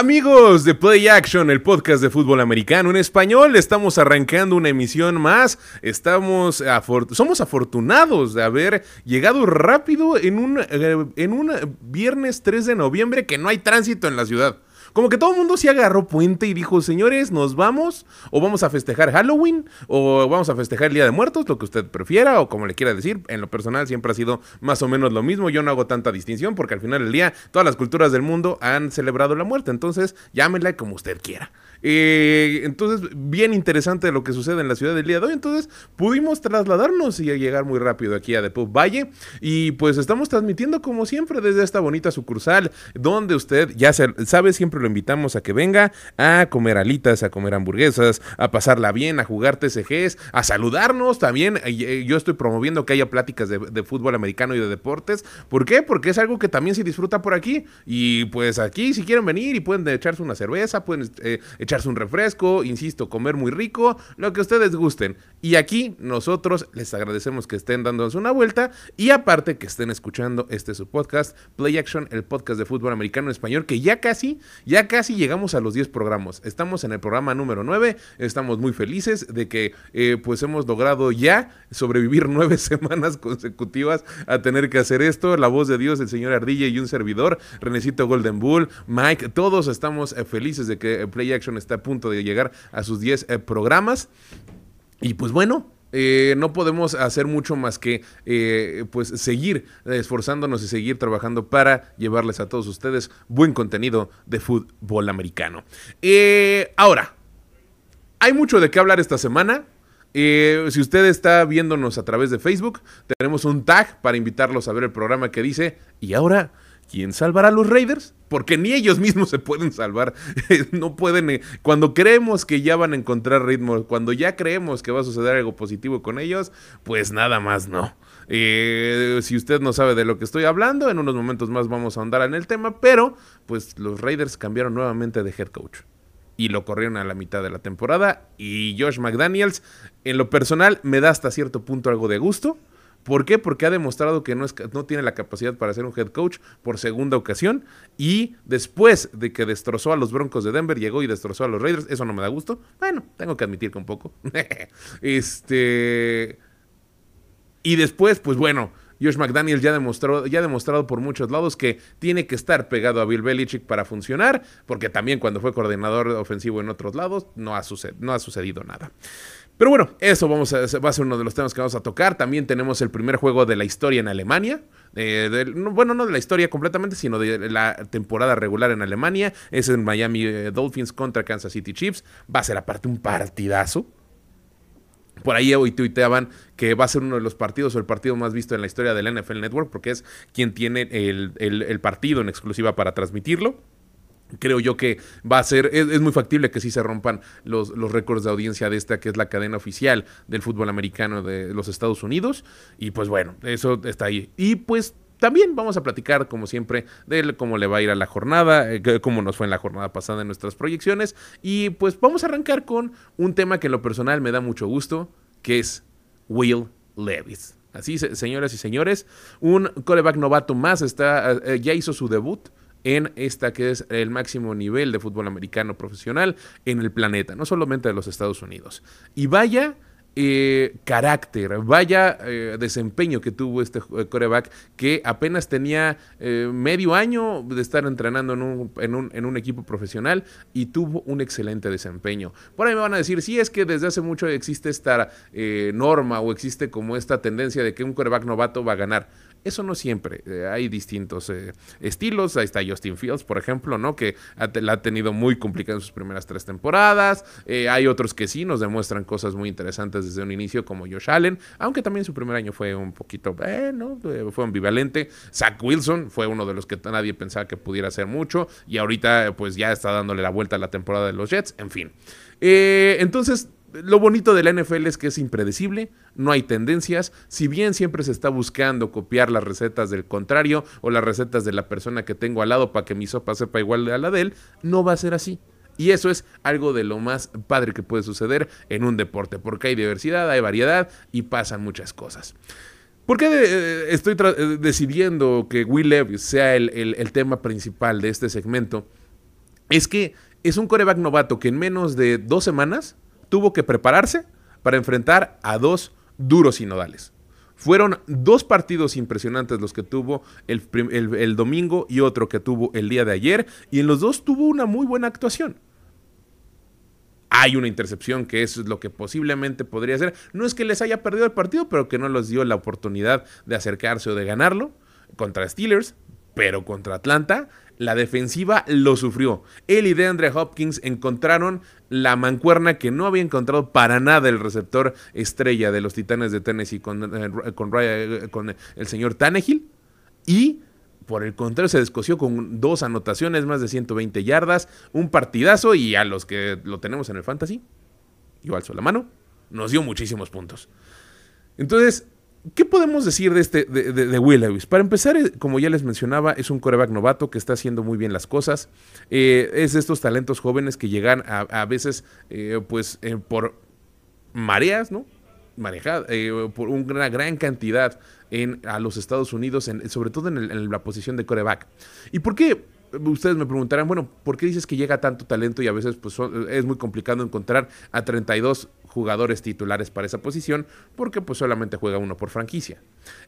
Amigos de Play Action, el podcast de fútbol americano en español, estamos arrancando una emisión más. Estamos somos afortunados de haber llegado rápido en un, eh, en un viernes 3 de noviembre que no hay tránsito en la ciudad. Como que todo el mundo se agarró puente y dijo, señores, ¿nos vamos? ¿O vamos a festejar Halloween? ¿O vamos a festejar el Día de Muertos? Lo que usted prefiera o como le quiera decir. En lo personal siempre ha sido más o menos lo mismo. Yo no hago tanta distinción porque al final del día todas las culturas del mundo han celebrado la muerte. Entonces, llámenla como usted quiera. Eh, entonces, bien interesante lo que sucede en la ciudad del día de hoy. Entonces, pudimos trasladarnos y llegar muy rápido aquí a Depot Valle. Y pues estamos transmitiendo como siempre desde esta bonita sucursal, donde usted ya sabe, siempre lo invitamos a que venga a comer alitas, a comer hamburguesas, a pasarla bien, a jugar TCGs, a saludarnos también. Eh, yo estoy promoviendo que haya pláticas de, fútbol americano y de deportes. ¿Por qué? Porque es algo que también se disfruta por aquí. Y pues aquí, si quieren venir y pueden echarse una cerveza, pueden eh, echarse un refresco, insisto, comer muy rico, lo que ustedes gusten. Y aquí nosotros les agradecemos que estén dándonos una vuelta y aparte que estén escuchando este su podcast, Play Action, el podcast de fútbol americano en español, que ya casi, ya casi llegamos a los 10 programas. Estamos en el programa número 9, estamos muy felices de que eh, pues hemos logrado ya sobrevivir nueve semanas consecutivas a tener que hacer esto. La voz de Dios, el señor Ardilla y un servidor, Renecito Golden Bull, Mike, todos estamos eh, felices de que Play Action está a punto de llegar a sus 10 eh, programas. Y pues bueno, eh, no podemos hacer mucho más que eh, pues seguir esforzándonos y seguir trabajando para llevarles a todos ustedes buen contenido de fútbol americano. ahora, hay mucho de qué hablar esta semana. si usted está viéndonos a través de Facebook, tenemos un tag para invitarlos a ver el programa que dice, y ahora ¿quién salvará a los Raiders? Porque ni ellos mismos se pueden salvar. no pueden. Eh, cuando creemos que ya van a encontrar ritmo, cuando ya creemos que va a suceder algo positivo con ellos, pues nada más no. Eh, si usted no sabe de lo que estoy hablando, en unos momentos más vamos a ahondar en el tema, pero pues los Raiders cambiaron nuevamente de head coach y lo corrieron a la mitad de la temporada. Y Josh McDaniels, en lo personal, me da hasta cierto punto algo de gusto. ¿Por qué? Porque ha demostrado que no, es, no tiene la capacidad para ser un head coach por segunda ocasión. Y después de que destrozó a los Broncos de Denver, llegó y destrozó a los Raiders. Eso no me da gusto. Bueno, tengo que admitir que un poco. este. Y después, pues bueno, Josh McDaniel ya, demostró, ya ha demostrado por muchos lados que tiene que estar pegado a Bill Belichick para funcionar, porque también cuando fue coordinador ofensivo en otros lados no ha, no ha sucedido nada. Pero bueno, eso vamos a, va a ser uno de los temas que vamos a tocar. También tenemos el primer juego de la historia en Alemania. bueno, no de la historia completamente, sino de la temporada regular en Alemania. Es en Miami eh, Dolphins contra Kansas City Chiefs. Va a ser aparte un partidazo. Por ahí hoy tuiteaban que va a ser uno de los partidos o el partido más visto en la historia del NFL Network porque es quien tiene el partido en exclusiva para transmitirlo. Creo yo que va a ser, es, muy factible que sí se rompan los, los récords de audiencia de esta, que es la cadena oficial del fútbol americano de los Estados Unidos. Y pues bueno, eso está ahí. Y pues también vamos a platicar, como siempre, de cómo le va a ir a la jornada, eh, cómo nos fue en la jornada pasada en nuestras proyecciones. Y pues vamos a arrancar con un tema que en lo personal me da mucho gusto, que es Will Levis. Así, señoras y señores, un coreback novato más está, eh, ya hizo su debut en esta que es el máximo nivel de fútbol americano profesional en el planeta, no solamente de los Estados Unidos. Y vaya eh, carácter, vaya eh, desempeño que tuvo este coreback que apenas tenía eh, medio año de estar entrenando en un, en, un, en un, equipo profesional y tuvo un excelente desempeño. Por ahí me van a decir, si es que desde hace mucho existe esta norma o existe como esta tendencia de que un coreback novato va a ganar. Eso no siempre. Eh, hay distintos eh, estilos. Ahí está Justin Fields, por ejemplo, ¿no? Que la ha tenido muy complicada en sus primeras tres temporadas. Eh, hay otros que sí nos demuestran cosas muy interesantes desde un inicio, como Josh Allen, aunque también su primer año fue un poquito, ¿no? fue ambivalente. Zach Wilson fue uno de los que nadie pensaba que pudiera hacer mucho. Y ahorita, pues ya está dándole la vuelta a la temporada de los Jets. En fin. entonces lo bonito de la NFL es que es impredecible, no hay tendencias, si bien siempre se está buscando copiar las recetas del contrario o las recetas de la persona que tengo al lado para que mi sopa sepa igual a la de él, no va a ser así. Y eso es algo de lo más padre que puede suceder en un deporte, porque hay diversidad, hay variedad y pasan muchas cosas. ¿Por qué eh, estoy eh, decidiendo que Will Levis sea el tema principal de este segmento? es que es un coreback novato que en menos de dos semanas tuvo que prepararse para enfrentar a dos duros y nodales. Fueron dos partidos impresionantes los que tuvo el, el, domingo y otro que tuvo el día de ayer, y en los dos tuvo una muy buena actuación. Hay una intercepción que eso es lo que posiblemente podría ser. No es que les haya perdido el partido, pero que no les dio la oportunidad de acercarse o de ganarlo contra Steelers, pero contra Atlanta la defensiva lo sufrió. Él y DeAndre Hopkins encontraron la mancuerna que no había encontrado para nada el receptor estrella de los Titanes de Tennessee con, eh, eh, con el señor Tannehill. Y por el contrario, se descoció con dos anotaciones, más de 120 yardas, un partidazo y a los que lo tenemos en el fantasy, igual alzo la mano, nos dio muchísimos puntos. Entonces, ¿Qué podemos decir de, este, de, Levis? Para empezar, eh, como ya les mencionaba, es un coreback novato que está haciendo muy bien las cosas. Eh, es de estos talentos jóvenes que llegan a, veces, eh, pues, por mareas, ¿no? Manejada, por una gran cantidad en, a los Estados Unidos, sobre todo en, la posición de coreback. ¿Y por qué? Ustedes me preguntarán, bueno, ¿por qué dices que llega tanto talento y a veces pues, es muy complicado encontrar a 32 jugadores titulares para esa posición porque pues solamente juega uno por franquicia?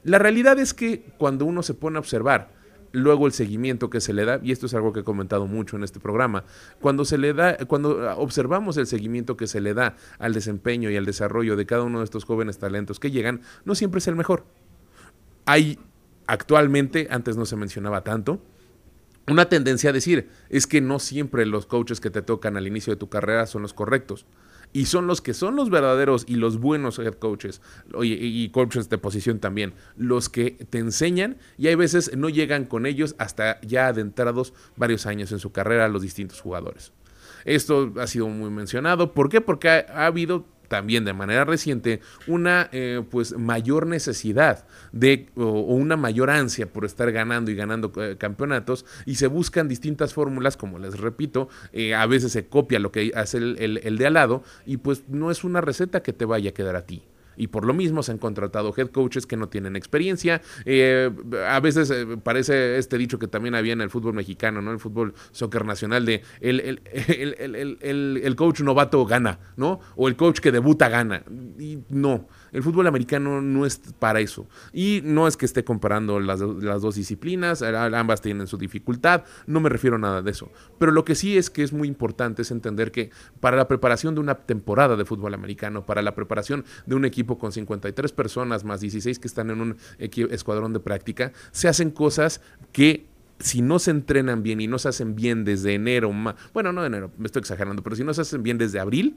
La realidad es que cuando uno se pone a observar luego el seguimiento que se le da, y esto es algo que he comentado mucho en este programa, cuando se le da, cuando observamos el seguimiento que se le da al desempeño y al desarrollo de cada uno de estos jóvenes talentos que llegan, no siempre es el mejor. Hay actualmente, antes no se mencionaba tanto, una tendencia a decir es que no siempre los coaches que te tocan al inicio de tu carrera son los correctos. Y son los que son los verdaderos y los buenos head coaches y, coaches de posición también, los que te enseñan y hay veces no llegan con ellos hasta ya adentrados varios años en su carrera los distintos jugadores. Esto ha sido muy mencionado. ¿Por qué? Porque ha habido también de manera reciente una eh, pues mayor necesidad de o, una mayor ansia por estar ganando y ganando eh, campeonatos y se buscan distintas fórmulas como les repito eh, a veces se copia lo que hace el de al lado y pues no es una receta que te vaya a quedar a ti y por lo mismo se han contratado head coaches que no tienen experiencia. Eh, a veces eh, parece este dicho que también había en el fútbol mexicano, ¿no? El fútbol soccer nacional de el, el, coach novato gana, ¿no? O el coach que debuta gana. Y no. El fútbol americano no es para eso. Y no es que esté comparando las, dos disciplinas, ambas tienen su dificultad, no me refiero a nada de eso. Pero lo que sí es que es muy importante es entender que para la preparación de una temporada de fútbol americano, para la preparación de un equipo con 53 personas más 16 que están en un escuadrón de práctica, se hacen cosas que si no se entrenan bien y no se hacen bien desde enero, bueno, no enero, me estoy exagerando, pero si no se hacen bien desde abril,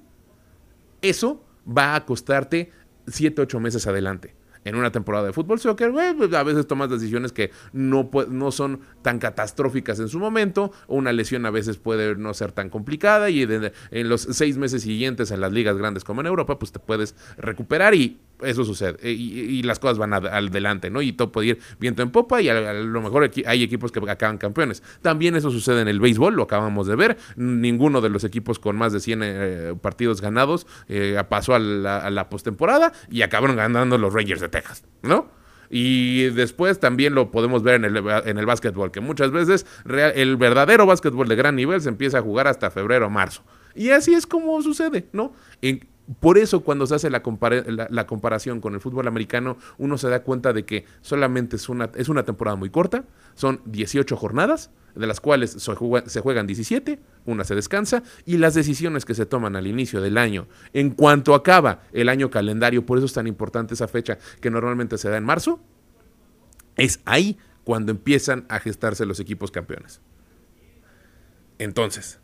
eso va a costarte 7, 8 meses adelante. En una temporada de fútbol soccer, pues, a veces tomas decisiones que no, no son tan catastróficas en su momento, una lesión a veces puede no ser tan complicada, y en los seis meses siguientes en las ligas grandes como en Europa, pues te puedes recuperar y eso sucede eh, y, las cosas van adelante, ¿no? Y todo puede ir viento en popa y a, lo mejor hay equipos que acaban campeones. También eso sucede en el béisbol, lo acabamos de ver. Ninguno de los equipos con más de 100 eh, partidos ganados eh, pasó a la, postemporada y acabaron ganando los Rangers de Texas, ¿no? Y después también lo podemos ver en el, en el básquetbol, que muchas veces el verdadero básquetbol de gran nivel se empieza a jugar hasta febrero o marzo. Y así es como sucede, ¿no? En, por eso cuando se hace la, comparación con el fútbol americano, uno se da cuenta de que solamente es una, es una temporada muy corta, son 18 jornadas, de las cuales se, juegan 17, una se descansa, y las decisiones que se toman al inicio del año, en cuanto acaba el año calendario, por eso es tan importante esa fecha que normalmente se da en marzo, es ahí cuando empiezan a gestarse los equipos campeones. Entonces,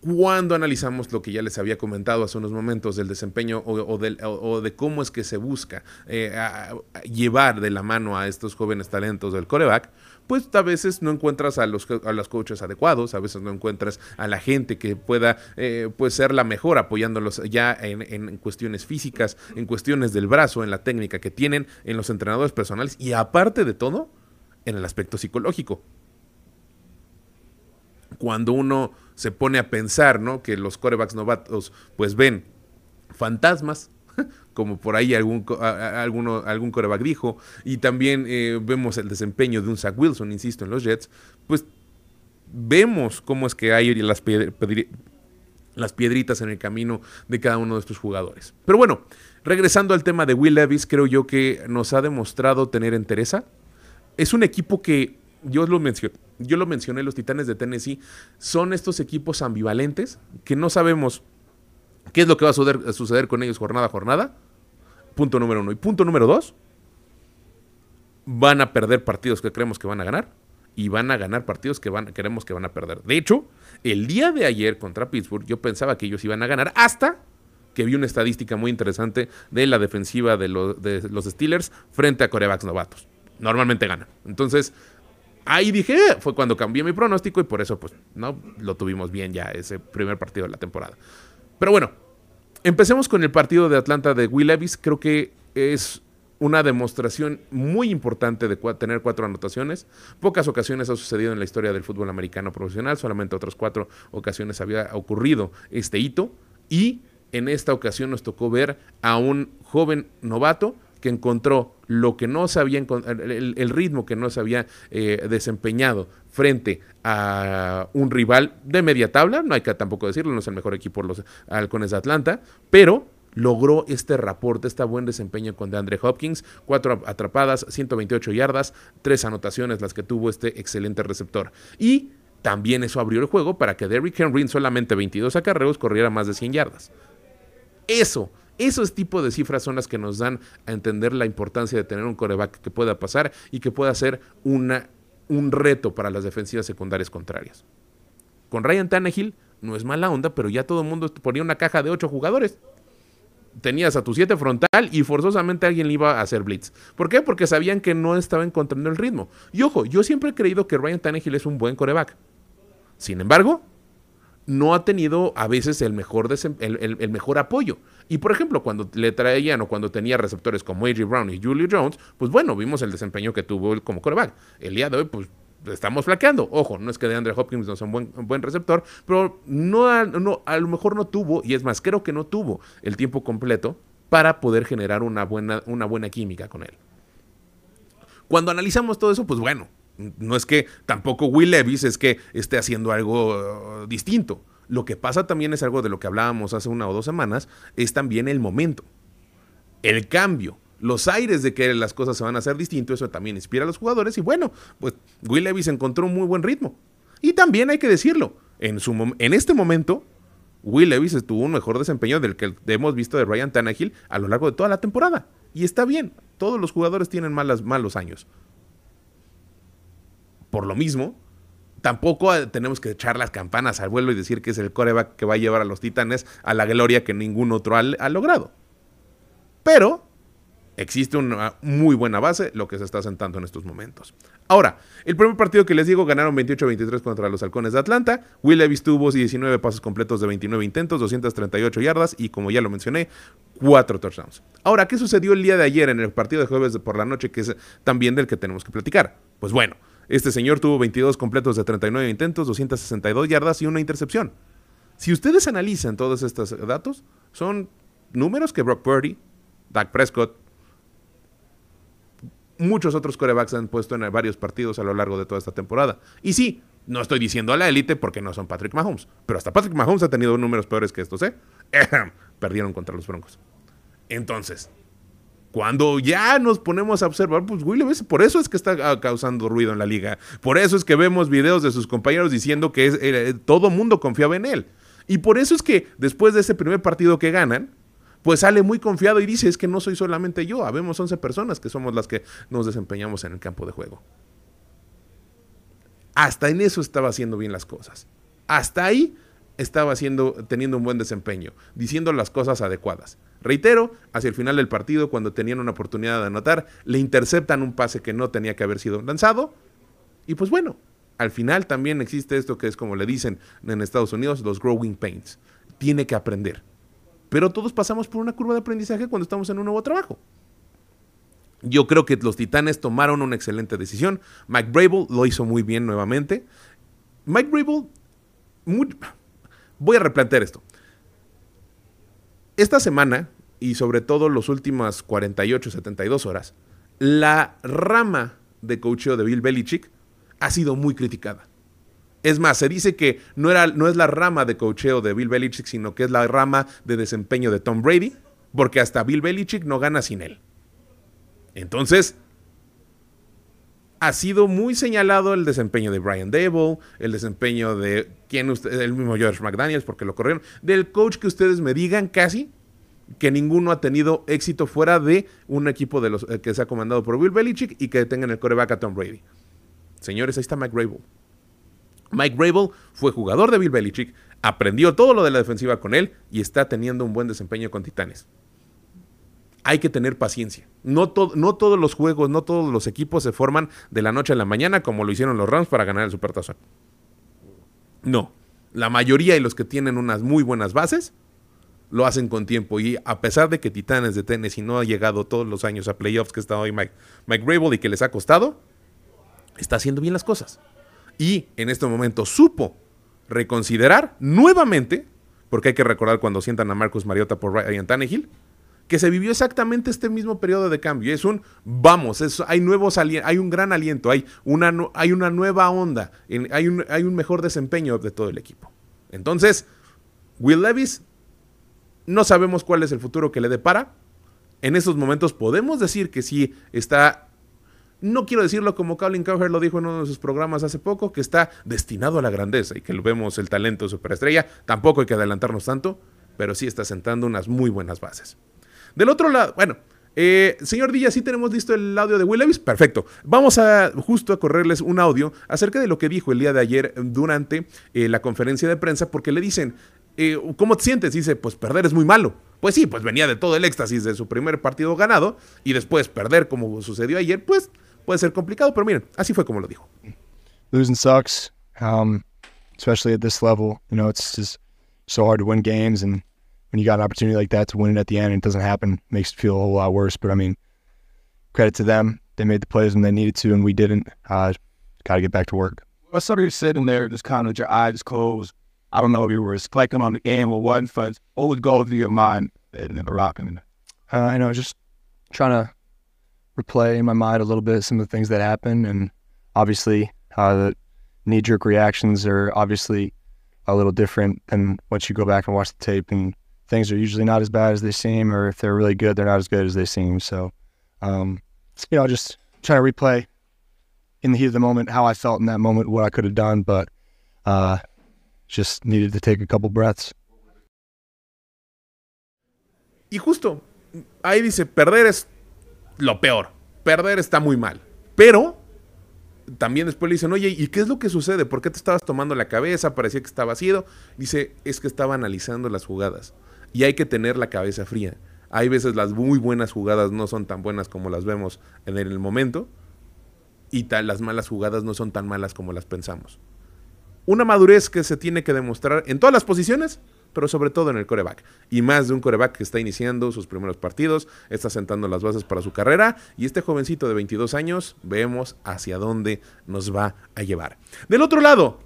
cuando analizamos lo que ya les había comentado hace unos momentos del desempeño o, de cómo es que se busca eh, llevar de la mano a estos jóvenes talentos del coreback, pues a veces no encuentras a los, a coaches adecuados, a veces no encuentras a la gente que pueda eh, pues ser la mejor apoyándolos ya en, en, cuestiones físicas, en cuestiones del brazo, en la técnica que tienen, en los entrenadores personales y aparte de todo, en el aspecto psicológico. Cuando uno se pone a pensar, ¿no? Que los corebacks novatos pues ven fantasmas, como por ahí algún, alguno, algún coreback dijo, y también eh, vemos el desempeño de un Zach Wilson, insisto, en los Jets, pues vemos cómo es que hay las, las piedritas en el camino de cada uno de estos jugadores. Pero bueno, regresando al tema de Will Levis, creo yo que nos ha demostrado tener entereza. Es un equipo que yo lo mencioné, yo lo mencioné, los Titanes de Tennessee son estos equipos ambivalentes que no sabemos qué es lo que va a suceder, con ellos jornada a jornada. Punto número uno. Y punto número dos, van a perder partidos que creemos que van a ganar y van a ganar partidos que van, que van a perder. De hecho, el día de ayer contra Pittsburgh yo pensaba que ellos iban a ganar hasta que vi una estadística muy interesante de la defensiva de, de los Steelers frente a corebacks novatos. Normalmente ganan. Entonces, ahí dije, eh", fue cuando cambié mi pronóstico y por eso pues no lo tuvimos bien ya ese primer partido de la temporada. Pero bueno, empecemos con el partido de Atlanta de Will Levis, creo que es una demostración muy importante de tener cuatro anotaciones. Pocas ocasiones ha sucedido en la historia del fútbol americano profesional, solamente otras cuatro ocasiones había ocurrido este hito y en esta ocasión nos tocó ver a un joven novato que encontró lo que no se había el, el ritmo que no se había eh, desempeñado frente a un rival de media tabla, no hay que tampoco decirlo, no es el mejor equipo los halcones de Atlanta, pero logró este reporte, este buen desempeño con DeAndre Hopkins, cuatro atrapadas, 128 yardas, tres anotaciones las que tuvo este excelente receptor. Y también eso abrió el juego para que Derrick Henry en solamente 22 acarreos corriera más de 100 yardas. Eso esos tipos de cifras son las que nos dan a entender la importancia de tener un coreback que pueda pasar y que pueda ser una, un reto para las defensivas secundarias contrarias. Con Ryan Tannehill no es mala onda, pero ya todo el mundo ponía una caja de ocho jugadores. Tenías a tu siete frontal y forzosamente alguien le iba a hacer blitz. ¿Por qué? Porque sabían que no estaba encontrando el ritmo. Y ojo, yo siempre he creído que Ryan Tannehill es un buen coreback. Sin embargo, no ha tenido a veces el mejor, el, mejor apoyo. Y por ejemplo, cuando le traían o cuando tenía receptores como A.J. Brown y Julio Jones, pues bueno, vimos el desempeño que tuvo él como coreback. El día de hoy, pues estamos flaqueando. Ojo, no es que de Andre Hopkins no sea un buen, buen receptor, pero no, no, a lo mejor no tuvo, y es más, creo que no tuvo el tiempo completo para poder generar una buena, una buena química con él. Cuando analizamos todo eso, pues bueno, no es que tampoco Will Levis es que esté haciendo algo uh, distinto. Lo que pasa también es algo de lo que hablábamos hace una o dos semanas, es también el momento, el cambio, los aires de que las cosas se van a hacer distinto, eso también inspira a los jugadores y bueno, pues Will Levis encontró un muy buen ritmo. Y también hay que decirlo, en, su en este momento, Will Levis tuvo un mejor desempeño del que hemos visto de Ryan Tannehill a lo largo de toda la temporada. Y está bien, todos los jugadores tienen malas, malos años. Por lo mismo, tampoco eh, tenemos que echar las campanas al vuelo y decir que es el coreback que va a llevar a los Titanes a la gloria que ningún otro ha, logrado. Pero existe una muy buena base lo que se está sentando en estos momentos. Ahora, el primer partido que les digo ganaron 28-23 contra los Halcones de Atlanta. Will Levis tuvo 19 pasos completos de 29 intentos, 238 yardas y como ya lo mencioné, 4 touchdowns. Ahora, ¿qué sucedió el día de ayer en el partido de jueves por la noche que es también del que tenemos que platicar? Pues bueno, este señor tuvo 22 completos de 39 intentos, 262 yardas y una intercepción. Si ustedes analizan todos estos datos, son números que Brock Purdy, Dak Prescott, muchos otros corebacks han puesto en varios partidos a lo largo de toda esta temporada. Y sí, no estoy diciendo a la élite porque no son Patrick Mahomes, pero hasta Patrick Mahomes ha tenido números peores que estos, ¿eh? Perdieron contra los Broncos. Entonces, cuando ya nos ponemos a observar, pues Will Levis, por eso es que está causando ruido en la liga. Por eso es que vemos videos de sus compañeros diciendo que es, eh, todo mundo confiaba en él. Y por eso es que después de ese primer partido que ganan, pues sale muy confiado y dice, es que no soy solamente yo, habemos 11 personas que somos las que nos desempeñamos en el campo de juego. Hasta en eso estaba haciendo bien las cosas. Hasta ahí estaba haciendo, teniendo un buen desempeño, diciendo las cosas adecuadas. Reitero, hacia el final del partido, cuando tenían una oportunidad de anotar, le interceptan un pase que no tenía que haber sido lanzado. Y pues bueno, al final también existe esto que es como le dicen en Estados Unidos, los growing pains. Tiene que aprender. Pero todos pasamos por una curva de aprendizaje cuando estamos en un nuevo trabajo. Yo creo que los Titanes tomaron una excelente decisión. Mike Brable lo hizo muy bien nuevamente. Mike Brable, muy, Voy a replantear esto. Esta semana, y sobre todo las últimas 48, 72 horas, la rama de coacheo de Bill Belichick ha sido muy criticada. Es más, se dice que no, era, no es la rama de cocheo de Bill Belichick, sino que es la rama de desempeño de Tom Brady, porque hasta Bill Belichick no gana sin él. Entonces, ha sido muy señalado el desempeño de Brian Dable, el desempeño de el mismo George McDaniels, porque lo corrieron, del coach que ustedes me digan casi que ninguno ha tenido éxito fuera de un equipo de los eh, que se ha comandado por Bill Belichick y que tengan el coreback a Tom Brady. Señores, ahí está Mike Rabel. Mike Rabel fue jugador de Bill Belichick, aprendió todo lo de la defensiva con él y está teniendo un buen desempeño con Titanes hay que tener paciencia. No, no, todos los juegos, no todos los equipos se forman de la noche a la mañana como lo hicieron los Rams para ganar el Supertazón. No. La mayoría de los que tienen unas muy buenas bases lo hacen con tiempo. Y a pesar de que Titanes de Tennessee no ha llegado todos los años a playoffs que está hoy Mike, Mike Rabel y que les ha costado, está haciendo bien las cosas. Y en este momento supo reconsiderar nuevamente, porque hay que recordar cuando sientan a Marcus Mariota por Ryan Tannehill, que se vivió exactamente este mismo periodo de cambio. Es un vamos, hay nuevos hay un gran aliento, hay una, hay una nueva onda, hay, un, mejor desempeño de todo el equipo. Entonces, Will Levis, no sabemos cuál es el futuro que le depara. En estos momentos podemos decir que sí está, no quiero decirlo como Colin Cowher lo dijo en uno de sus programas hace poco, que está destinado a la grandeza y que lo vemos el talento superestrella. Tampoco hay que adelantarnos tanto, pero sí está sentando unas muy buenas bases. Del otro lado, bueno, eh, señor Díaz, ¿sí tenemos listo el audio de Will? Perfecto. Vamos a justo a correrles un audio acerca de lo que dijo el día de ayer durante eh, la conferencia de prensa, porque le dicen, eh, ¿cómo te sientes? Dice, pues perder es muy malo. Pues sí, pues venía de todo el éxtasis de su primer partido ganado y después perder como sucedió ayer, pues puede ser complicado, pero miren, así fue como lo dijo. Losing sucks, um, especially at this level. You know, it's just so hard to win games and when you got an opportunity like that to win it at the end and it doesn't happen, makes it feel a whole lot worse. But I mean, credit to them. They made the plays when they needed to, and we didn't. Uh, got to get back to work. Well, sort of sitting there, just kind of with your eyes closed. I don't know if you were reflecting on the game or what, but what would go through your mind in the rocking? Uh, I know, just trying to replay in my mind a little bit some of the things that happened, and obviously uh, the knee-jerk reactions are obviously a little different than once you go back and watch the tape and things are usually not as bad as they seem, or if they're really good, they're not as good as they seem. So, um, you know, just trying to replay in the heat of the moment how I felt in that moment, what I could have done, but uh, just needed to take a couple breaths. Y justo ahí dice, perder es lo peor, perder está muy mal, pero también después le dicen, oye, ¿y qué es lo que sucede? ¿Por qué te estabas tomando la cabeza? Parecía que estaba vacío. Dice, es que estaba analizando las jugadas y hay que tener la cabeza fría. Hay veces las muy buenas jugadas no son tan buenas como las vemos en el momento y las malas jugadas no son tan malas como las pensamos. Una madurez que se tiene que demostrar en todas las posiciones, pero sobre todo en el coreback. Y más de un coreback que está iniciando sus primeros partidos, está sentando las bases para su carrera y este jovencito de 22 años vemos hacia dónde nos va a llevar. Del otro lado,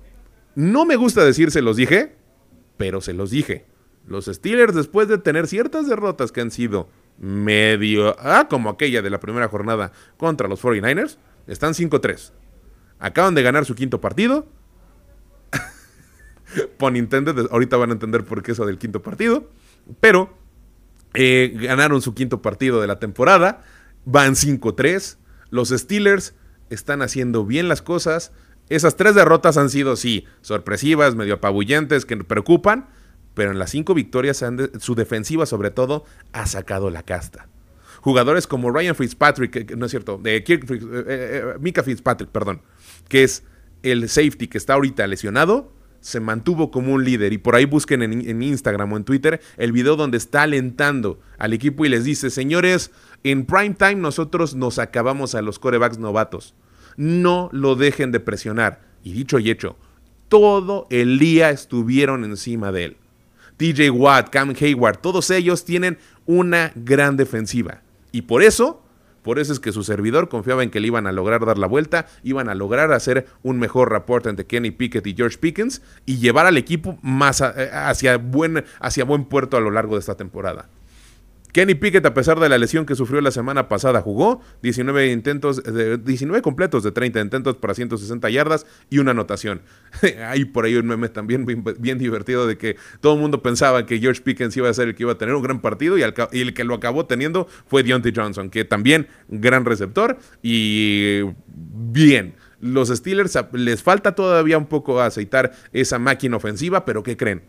no me gusta decir se los dije, pero se los dije. Los Steelers, después de tener ciertas derrotas que han sido medio, ah, como aquella de la primera jornada contra los 49ers, están 5-3. Acaban de ganar su quinto partido. Pon intended, ahorita van a entender por qué eso del quinto partido. Pero eh, ganaron su quinto partido de la temporada. Van 5-3. Los Steelers están haciendo bien las cosas. Esas tres derrotas han sido, sí, sorpresivas, medio apabullantes, que preocupan pero en las cinco victorias su defensiva sobre todo ha sacado la casta. Jugadores como Ryan Fitzpatrick, no es cierto, de Kirk, eh, eh, eh, Mika Fitzpatrick, perdón, que es el safety que está ahorita lesionado, se mantuvo como un líder. Y por ahí busquen en, en, Instagram o en Twitter el video donde está alentando al equipo y les dice, señores, en prime time nosotros nos acabamos a los corebacks novatos. No lo dejen de presionar. Y dicho y hecho, todo el día estuvieron encima de él. DJ Watt, Cam Hayward, todos ellos tienen una gran defensiva. Y por eso, por eso es que su servidor confiaba en que le iban a lograr dar la vuelta, iban a lograr hacer un mejor rapport entre Kenny Pickett y George Pickens y llevar al equipo más eh, hacia, buen, hacia buen puerto a lo largo de esta temporada. Kenny Pickett, a pesar de la lesión que sufrió la semana pasada, jugó 19 intentos, de, 19 completos de 30 intentos para 160 yardas y una anotación. Hay por ahí un meme también bien, divertido de que todo el mundo pensaba que George Pickens iba a ser el que iba a tener un gran partido y, el que lo acabó teniendo fue Deontay Johnson, que también gran receptor y bien. Los Steelers les falta todavía un poco aceitar esa máquina ofensiva, pero ¿qué creen?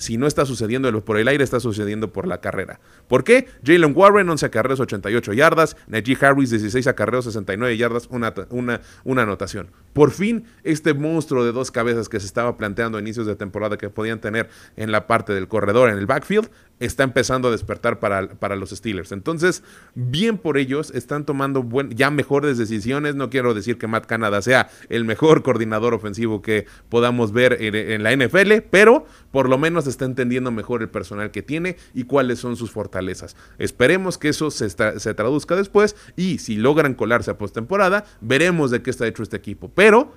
Si no está sucediendo por el aire, está sucediendo por la carrera. ¿Por qué? Jalen Warren, 11 acarreos, 88 yardas. Najee Harris, 16 acarreos, 69 yardas, una, una, una anotación. Por fin, este monstruo de dos cabezas que se estaba planteando a inicios de temporada que podían tener en la parte del corredor, en el backfield, está empezando a despertar para, para los Steelers. Entonces, bien por ellos, están tomando ya mejores decisiones. No quiero decir que Matt Canada sea el mejor coordinador ofensivo que podamos ver en, la NFL, pero por lo menos está entendiendo mejor el personal que tiene y cuáles son sus fortalezas. Esperemos que eso se, se traduzca después y si logran colarse a postemporada, veremos de qué está hecho este equipo. Pero,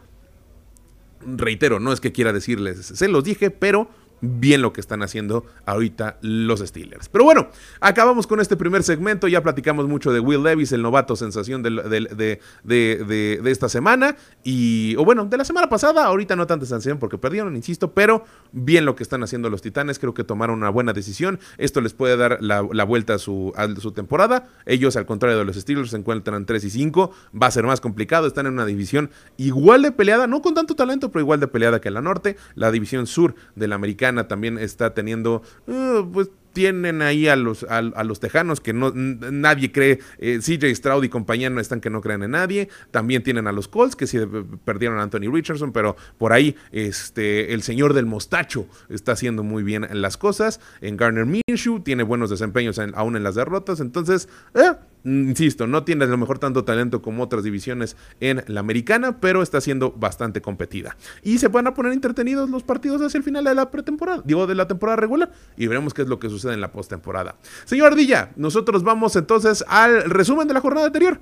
reitero, no es que quiera decirles, se los dije, pero bien lo que están haciendo ahorita los Steelers. Pero bueno, acabamos con este primer segmento. Ya platicamos mucho de Will Levis, el novato sensación de, de, esta semana. Y, o bueno, de la semana pasada. Ahorita no tanta sensación porque perdieron, insisto. Pero bien lo que están haciendo los Titanes. Creo que tomaron una buena decisión. Esto les puede dar la, vuelta a su, a su temporada. Ellos, al contrario de los Steelers, se encuentran 3 y 5. Va a ser más complicado. Están en una división igual de peleada, no con tanto talento, pero igual de peleada que la norte. La división sur de la americana también está teniendo, uh, pues tienen ahí a los, a, los tejanos que no, nadie cree, eh, CJ Stroud y compañía no están que no creen en nadie, también tienen a los Colts que sí eh, perdieron a Anthony Richardson, pero por ahí este, el señor del mostacho está haciendo muy bien las cosas, en Garner Minshew tiene buenos desempeños aún en las derrotas, entonces, eh, insisto, no tiene a lo mejor tanto talento como otras divisiones en la americana, pero está siendo bastante competida. Y se van a poner entretenidos los partidos hacia el final de la pretemporada, digo, de la temporada regular, y veremos qué es lo que sucede en la postemporada. Señor Ardilla, nosotros vamos entonces al resumen de la jornada anterior.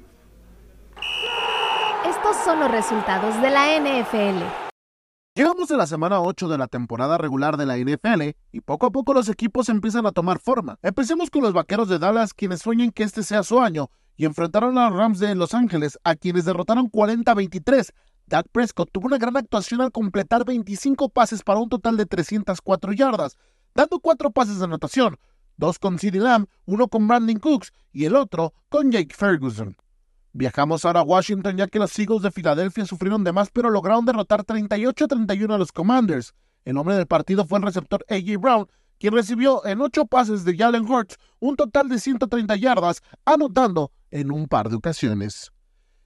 Estos son los resultados de la NFL. Llegamos a la semana 8 de la temporada regular de la NFL y poco a poco los equipos empiezan a tomar forma. Empecemos con los Vaqueros de Dallas, quienes sueñan que este sea su año y enfrentaron a los Rams de Los Ángeles, a quienes derrotaron 40-23. Dak Prescott tuvo una gran actuación al completar 25 pases para un total de 304 yardas, dando 4 pases de anotación, dos con CeeDee Lamb, uno con Brandon Cooks y el otro con Jake Ferguson. Viajamos ahora a Washington ya que los Eagles de Filadelfia sufrieron de más pero lograron derrotar 38-31 a los Commanders. El nombre del partido fue el receptor A.J. Brown, quien recibió en ocho pases de Jalen Hurts un total de 130 yardas, anotando en un par de ocasiones.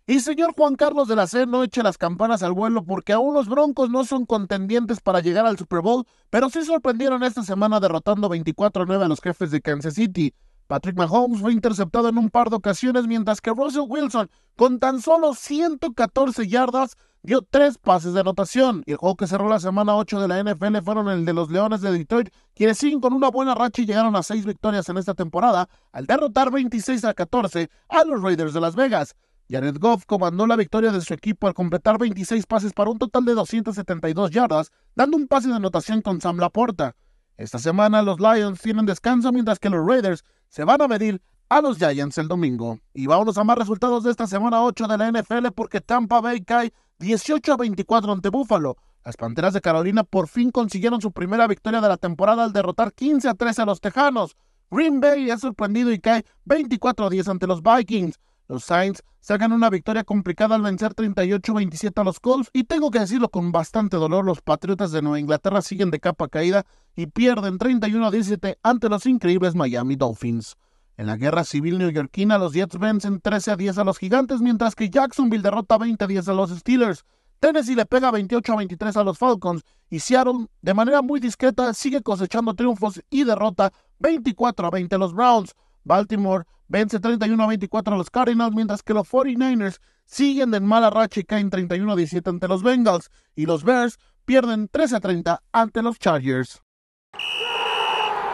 Y señor Juan Carlos de la C, no eche las campanas al vuelo porque aún los Broncos no son contendientes para llegar al Super Bowl, pero sí sorprendieron esta semana derrotando 24-9 a los jefes de Kansas City. Patrick Mahomes fue interceptado en un par de ocasiones, mientras que Russell Wilson, con tan solo 114 yardas, dio tres pases de anotación. Y el juego que cerró la semana 8 de la NFL fueron el de los Leones de Detroit, quienes siguen con una buena racha y llegaron a seis victorias en esta temporada, al derrotar 26 a 14 a los Raiders de Las Vegas. Jared Goff comandó la victoria de su equipo al completar 26 pases para un total de 272 yardas, dando un pase de anotación con Sam Laporta. Esta semana los Lions tienen descanso mientras que los Raiders se van a medir a los Giants el domingo. Y vámonos a más resultados de esta semana 8 de la NFL porque Tampa Bay cae 18 a 24 ante Buffalo. Las Panteras de Carolina por fin consiguieron su primera victoria de la temporada al derrotar 15 a 13 a los Tejanos. Green Bay es sorprendido y cae 24 a 10 ante los Vikings. Los Saints sacan una victoria complicada al vencer 38-27 a los Colts y tengo que decirlo con bastante dolor, los Patriotas de Nueva Inglaterra siguen de capa caída y pierden 31-17 ante los increíbles Miami Dolphins. En la guerra civil neoyorquina, los Jets vencen 13 a 10 a los Gigantes, mientras que Jacksonville derrota 20 a 10 a los Steelers. Tennessee le pega 28 a 23 a los Falcons y Seattle, de manera muy discreta, sigue cosechando triunfos y derrota 24 a 20 a los Browns. Baltimore vence 31 a 24 a los Cardinals, mientras que los 49ers siguen en mala racha y caen 31 a 17 ante los Bengals. Y los Bears pierden 13 a 30 ante los Chargers.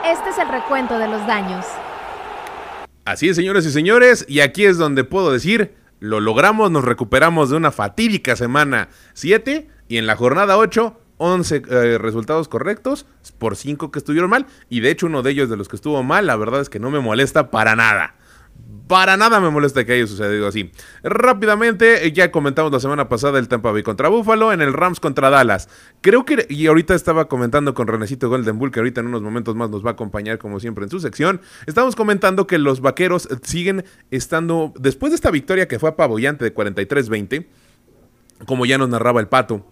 Este es el recuento de los daños. Así es, señores y señores, y aquí es donde puedo decir, lo logramos, nos recuperamos de una fatídica semana 7 y en la jornada 8 11 eh, resultados correctos por 5 que estuvieron mal. Y de hecho uno de ellos de los que estuvo mal, la verdad es que no me molesta para nada. Para nada me molesta que haya sucedido así. Rápidamente, eh, ya comentamos la semana pasada el Tampa Bay contra Buffalo, en el Rams contra Dallas. Creo que, y ahorita estaba comentando con Renecito Golden Bull, que ahorita en unos momentos más nos va a acompañar como siempre en su sección. Estamos comentando que los vaqueros siguen estando, después de esta victoria que fue apabullante de 43-20, como ya nos narraba el pato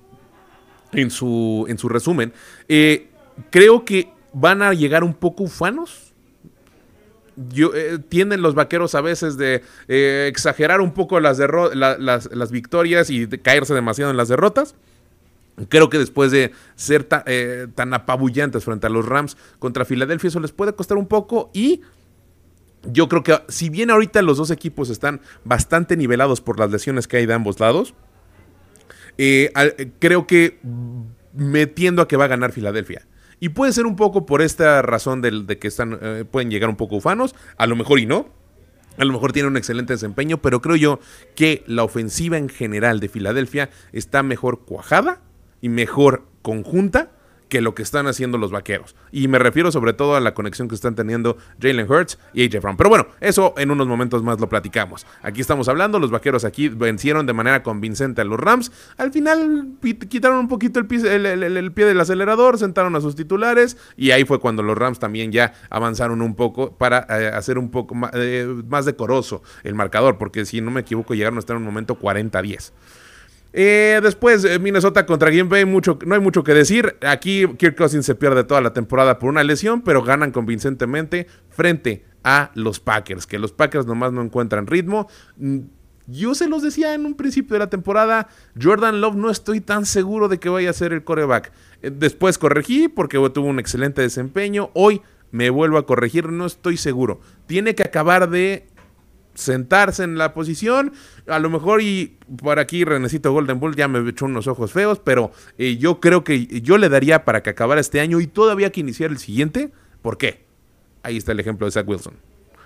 en su, en su resumen, eh, creo que van a llegar un poco ufanos eh, tienden los vaqueros a veces de eh, exagerar un poco las, las, victorias y caerse demasiado en las derrotas. Creo que después de ser eh, tan apabullantes frente a los Rams contra Filadelfia, eso les puede costar un poco. Y yo creo que, si bien ahorita los dos equipos están bastante nivelados por las lesiones que hay de ambos lados, creo que metiendo a que va a ganar Filadelfia. Y puede ser un poco por esta razón de, que están, eh, pueden llegar un poco ufanos, a lo mejor y no. A lo mejor tiene un excelente desempeño, pero creo yo que la ofensiva en general de Filadelfia está mejor cuajada y mejor conjunta que lo que están haciendo los vaqueros. Y me refiero sobre todo a la conexión que están teniendo Jalen Hurts y AJ Brown. Pero bueno, eso en unos momentos más lo platicamos. Aquí estamos hablando, los vaqueros aquí vencieron de manera convincente a los Rams. Al final quitaron un poquito el pie, el, pie del acelerador, sentaron a sus titulares y ahí fue cuando los Rams también ya avanzaron un poco para eh, hacer un poco más, eh, más decoroso el marcador, porque si no me equivoco llegaron a estar en un momento 40-10. Eh, después, eh, Minnesota contra Green Bay, mucho, no hay mucho que decir. Aquí Kirk Cousins se pierde toda la temporada por una lesión, pero ganan convincentemente frente a los Packers, que los Packers nomás no encuentran ritmo. Mm, yo se los decía en un principio de la temporada, Jordan Love no estoy tan seguro de que vaya a ser el coreback. Eh, después corregí porque tuvo un excelente desempeño. Hoy me vuelvo a corregir, no estoy seguro. Tiene que acabar de sentarse en la posición. A lo mejor y por aquí Renecito Golden Bull ya me echó unos ojos feos, pero eh, yo creo que yo le daría para que acabara este año y todavía que iniciara el siguiente. ¿Por qué? Ahí está el ejemplo de Zach Wilson.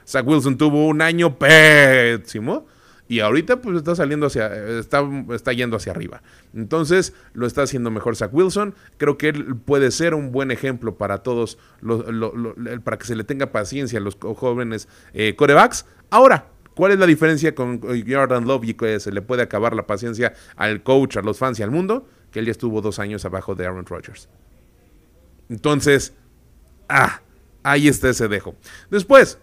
Zach Wilson tuvo un año pésimo y ahorita pues está saliendo hacia, está, está yendo hacia arriba. Entonces lo está haciendo mejor Zach Wilson. Creo que él puede ser un buen ejemplo para todos, para que se le tenga paciencia a los jóvenes eh, corebacks. Ahora, ¿Cuál es la diferencia con Jordan Love y que se le puede acabar la paciencia al coach, a los fans y al mundo? Que él ya estuvo dos años abajo de Aaron Rodgers. Entonces, ah, ahí está ese dejo. Después,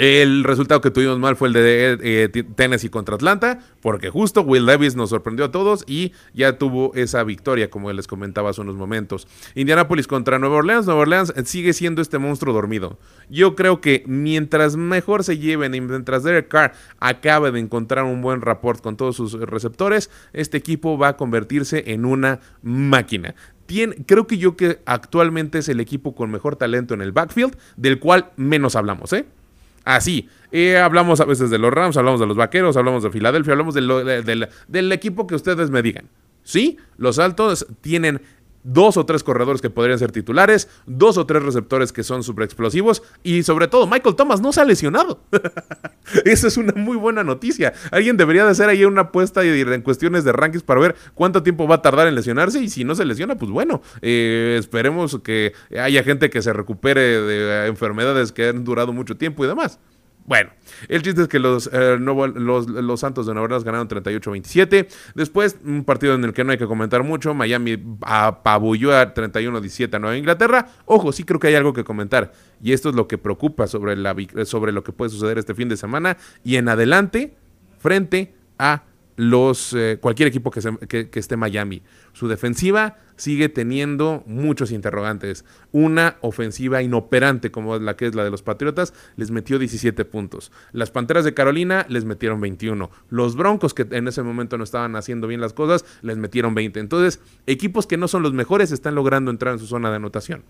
el resultado que tuvimos mal fue el de eh, Tennessee contra Atlanta, porque justo Will Levis nos sorprendió a todos y ya tuvo esa victoria, como les comentaba hace unos momentos. Indianapolis contra Nueva Orleans. Nueva Orleans sigue siendo este monstruo dormido. Yo creo que mientras mejor se lleven y mientras Derek Carr acabe de encontrar un buen rapport con todos sus receptores, este equipo va a convertirse en una máquina. creo que yo que actualmente es el equipo con mejor talento en el backfield, del cual menos hablamos, ¿eh? Así. Eh, hablamos a veces de los Rams, hablamos de los Vaqueros, hablamos de Filadelfia, hablamos del equipo que ustedes me digan. Sí, los Altos tienen dos o tres corredores que podrían ser titulares, dos o tres receptores que son super explosivos y sobre todo Michael Thomas no se ha lesionado. Esa es una muy buena noticia. Alguien debería de hacer ahí una apuesta en cuestiones de rankings para ver cuánto tiempo va a tardar en lesionarse y si no se lesiona, pues bueno, eh, esperemos que haya gente que se recupere de enfermedades que han durado mucho tiempo y demás. Bueno, el chiste es que los, eh, Santos de Nueva Orleans ganaron 38-27. Después, un partido en el que no hay que comentar mucho. Miami apabulló a 31-17 a Nueva Inglaterra. Ojo, sí creo que hay algo que comentar. Y esto es lo que preocupa sobre, la, sobre lo que puede suceder este fin de semana y en adelante frente a los eh, cualquier equipo que, que, esté Miami. Su defensiva sigue teniendo muchos interrogantes. Una ofensiva inoperante como la que es la de los Patriotas les metió 17 puntos. Las Panteras de Carolina les metieron 21. Los Broncos que en ese momento no estaban haciendo bien las cosas les metieron 20. Entonces, equipos que no son los mejores están logrando entrar en su zona de anotación.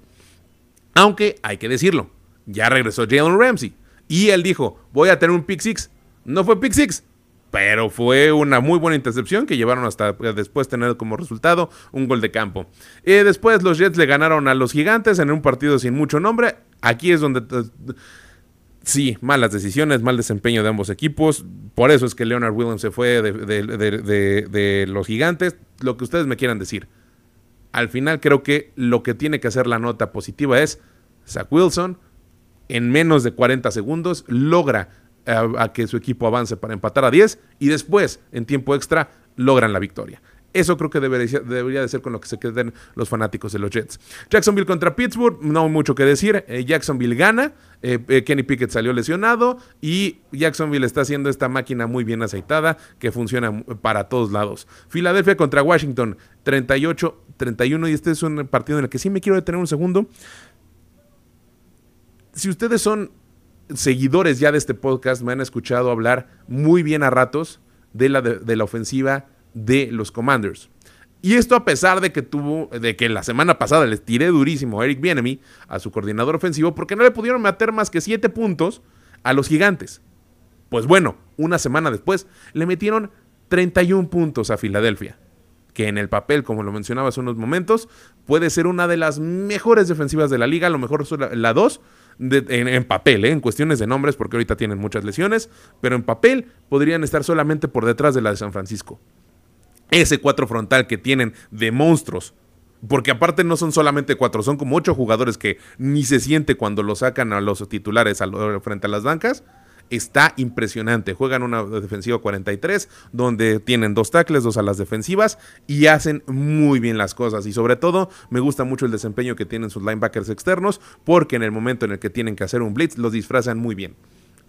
Aunque hay que decirlo, ya regresó Jalen Ramsey y él dijo, voy a tener un pick six. No fue pick six, pero fue una muy buena intercepción que llevaron hasta después tener como resultado un gol de campo. Y después los Jets le ganaron a los Gigantes en un partido sin mucho nombre. Aquí es donde... Sí, malas decisiones, mal desempeño de ambos equipos. Por eso es que Leonard Williams se fue de, los gigantes. Lo que ustedes me quieran decir. al final creo que lo que tiene que hacer la nota positiva es Zach Wilson en menos de 40 segundos logra a, que su equipo avance para empatar a 10 y después en tiempo extra logran la victoria. Eso creo que debería, debería, de ser con lo que se queden los fanáticos de los Jets. Jacksonville contra Pittsburgh, no hay mucho que decir. Eh, Jacksonville gana. Eh, eh, Kenny Pickett salió lesionado. Y Jacksonville está haciendo esta máquina muy bien aceitada que funciona para todos lados. Filadelfia contra Washington, 38-31. Y este es un partido en el que sí me quiero detener un segundo. Si ustedes son seguidores ya de este podcast, me han escuchado hablar muy bien a ratos de la, de, la ofensiva de los Commanders. Y esto a pesar de que tuvo, de que la semana pasada les tiré durísimo a Eric Bienemy, a su coordinador ofensivo, porque no le pudieron meter más que 7 puntos a los gigantes. Pues bueno, una semana después le metieron 31 puntos a Filadelfia, que en el papel, como lo mencionaba hace unos momentos, puede ser una de las mejores defensivas de la liga, a lo mejor la 2, en, papel, ¿eh? en cuestiones de nombres, porque ahorita tienen muchas lesiones, pero en papel podrían estar solamente por detrás de la de San Francisco ese cuatro frontal que tienen de monstruos. Porque aparte no son solamente cuatro, son como ocho jugadores que ni se siente cuando lo sacan a los titulares frente a las bancas. Está impresionante. Juegan una defensiva 43, donde tienen dos tackles, dos alas defensivas y hacen muy bien las cosas. Y sobre todo, me gusta mucho el desempeño que tienen sus linebackers externos, porque en el momento en el que tienen que hacer un blitz, los disfrazan muy bien.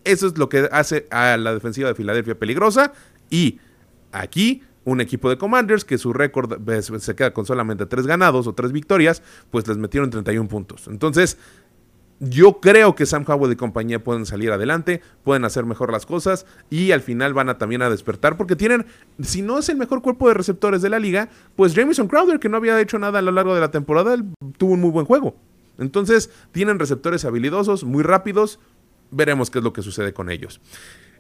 Eso es lo que hace a la defensiva de Filadelfia peligrosa. Y aquí un equipo de Commanders que su récord se queda con solamente tres ganados o tres victorias, pues les metieron 31 puntos. Entonces, yo creo que Sam Howell y compañía pueden salir adelante, pueden hacer mejor las cosas y al final van a también a despertar porque tienen, si no es el mejor cuerpo de receptores de la liga, pues Jamison Crowder, que no había hecho nada a lo largo de la temporada, tuvo un muy buen juego. Entonces, tienen receptores habilidosos, muy rápidos. Veremos qué es lo que sucede con ellos.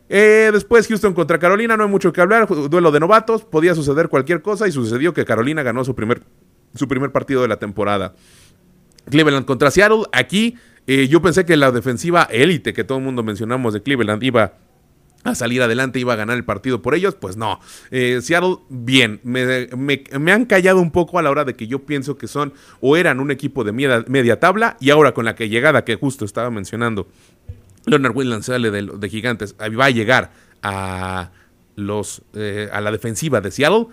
Eh, después Houston contra Carolina, no hay mucho que hablar, duelo de novatos, podía suceder cualquier cosa y sucedió que Carolina ganó su primer, su primer partido de la temporada. Cleveland contra Seattle, aquí eh, yo pensé que la defensiva élite que todo el mundo mencionamos de Cleveland iba a salir adelante, iba a ganar el partido por ellos, pues no. Eh, Seattle, bien, me, me, han callado un poco a la hora de que yo pienso que son o eran un equipo de media, media tabla y ahora con la que llegada que justo estaba mencionando Leonard Williams sale de, de, Gigantes, va a llegar a, los, eh, a la defensiva de Seattle.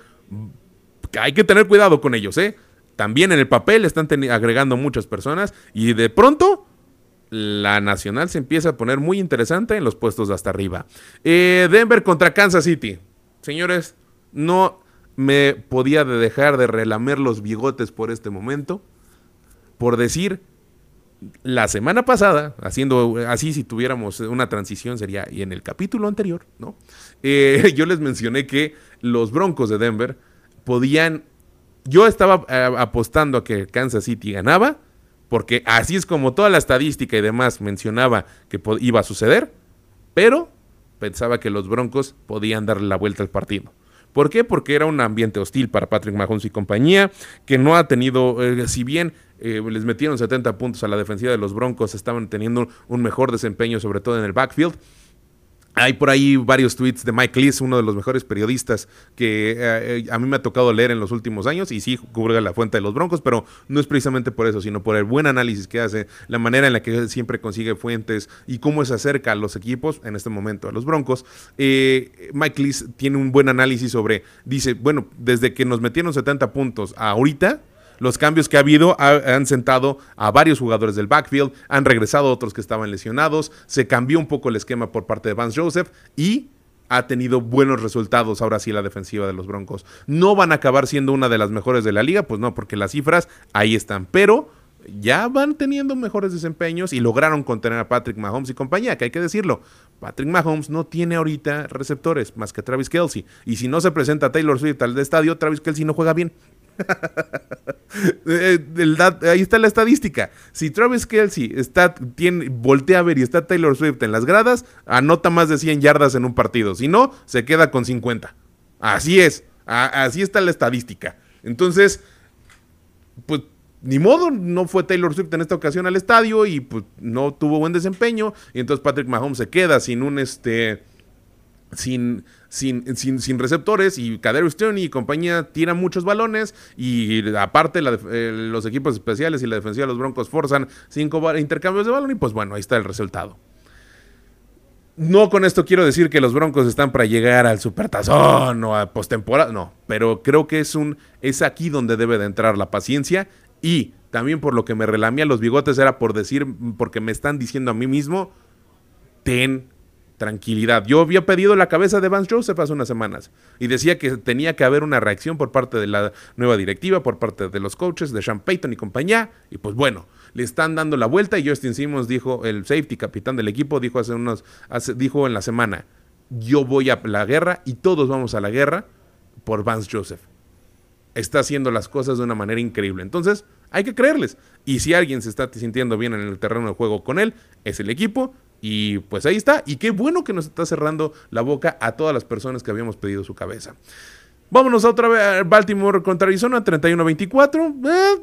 Hay que tener cuidado con ellos, ¿eh? También en el papel están agregando muchas personas y de pronto la nacional se empieza a poner muy interesante en los puestos hasta arriba. Eh, Denver contra Kansas City. Señores, no me podía de dejar de relamer los bigotes por este momento. Por decir la semana pasada, haciendo así si tuviéramos una transición sería, y en el capítulo anterior, ¿no? Eh, yo les mencioné que los Broncos de Denver podían, yo estaba eh, apostando a que Kansas City ganaba, porque así es como toda la estadística y demás mencionaba que iba a suceder, pero pensaba que los Broncos podían darle la vuelta al partido. ¿Por qué? Porque era un ambiente hostil para Patrick Mahomes y compañía, que no ha tenido, eh, si bien eh, les metieron 70 puntos a la defensiva de los Broncos, estaban teniendo un mejor desempeño, sobre todo en el backfield. Hay por ahí varios tweets de Mike Lees, uno de los mejores periodistas que eh, a mí me ha tocado leer en los últimos años, y sí cubre la fuente de los Broncos, pero no es precisamente por eso, sino por el buen análisis que hace, la manera en la que siempre consigue fuentes y cómo se acerca a los equipos, en este momento a los Broncos. Eh, Mike Lees tiene un buen análisis sobre, dice, bueno, desde que nos metieron 70 puntos a ahorita, los cambios que ha habido han sentado a varios jugadores del backfield, han regresado otros que estaban lesionados, se cambió un poco el esquema por parte de Vance Joseph y ha tenido buenos resultados ahora sí la defensiva de los Broncos. No van a acabar siendo una de las mejores de la liga, pues no, porque las cifras ahí están, pero ya van teniendo mejores desempeños y lograron contener a Patrick Mahomes y compañía, que hay que decirlo. Patrick Mahomes no tiene ahorita receptores más que Travis Kelsey. Y si no se presenta Taylor Swift al estadio, Travis Kelsey no juega bien. Eh, ahí está la estadística. Si Travis Kelsey está, tiene, voltea a ver y está Taylor Swift en las gradas, anota más de 100 yardas en un partido. Si no, se queda con 50. Así es. así está la estadística. Entonces, pues ni modo, no fue Taylor Swift en esta ocasión al estadio y pues no tuvo buen desempeño. Y entonces Patrick Mahomes se queda sin un este sin, sin, sin, sin receptores y Kadarius Stoney y compañía tiran muchos balones y aparte eh, los equipos especiales y la defensiva de los Broncos forzan cinco intercambios de balón y pues bueno, ahí está el resultado. No con esto quiero decir que los Broncos están para llegar al supertazón o a postemporada, no, pero creo que es un es aquí donde debe de entrar la paciencia y también por lo que me relamía los bigotes era por decir porque me están diciendo a mí mismo ten tranquilidad. Yo había pedido la cabeza de Vance Joseph hace unas semanas y decía que tenía que haber una reacción por parte de la nueva directiva, por parte de los coaches, de Sean Payton y compañía. Y pues bueno, le están dando la vuelta y Justin Simmons dijo, el safety capitán del equipo, dijo hace unos, dijo en la semana, yo voy a la guerra y todos vamos a la guerra por Vance Joseph. Está haciendo las cosas de una manera increíble. Entonces, hay que creerles. Y si alguien se está sintiendo bien en el terreno de juego con él, es el equipo. Y pues ahí está. Y qué bueno que nos está cerrando la boca a todas las personas que habíamos pedido su cabeza. Vámonos a otra vez. Baltimore contra Arizona, 31-24. Eh,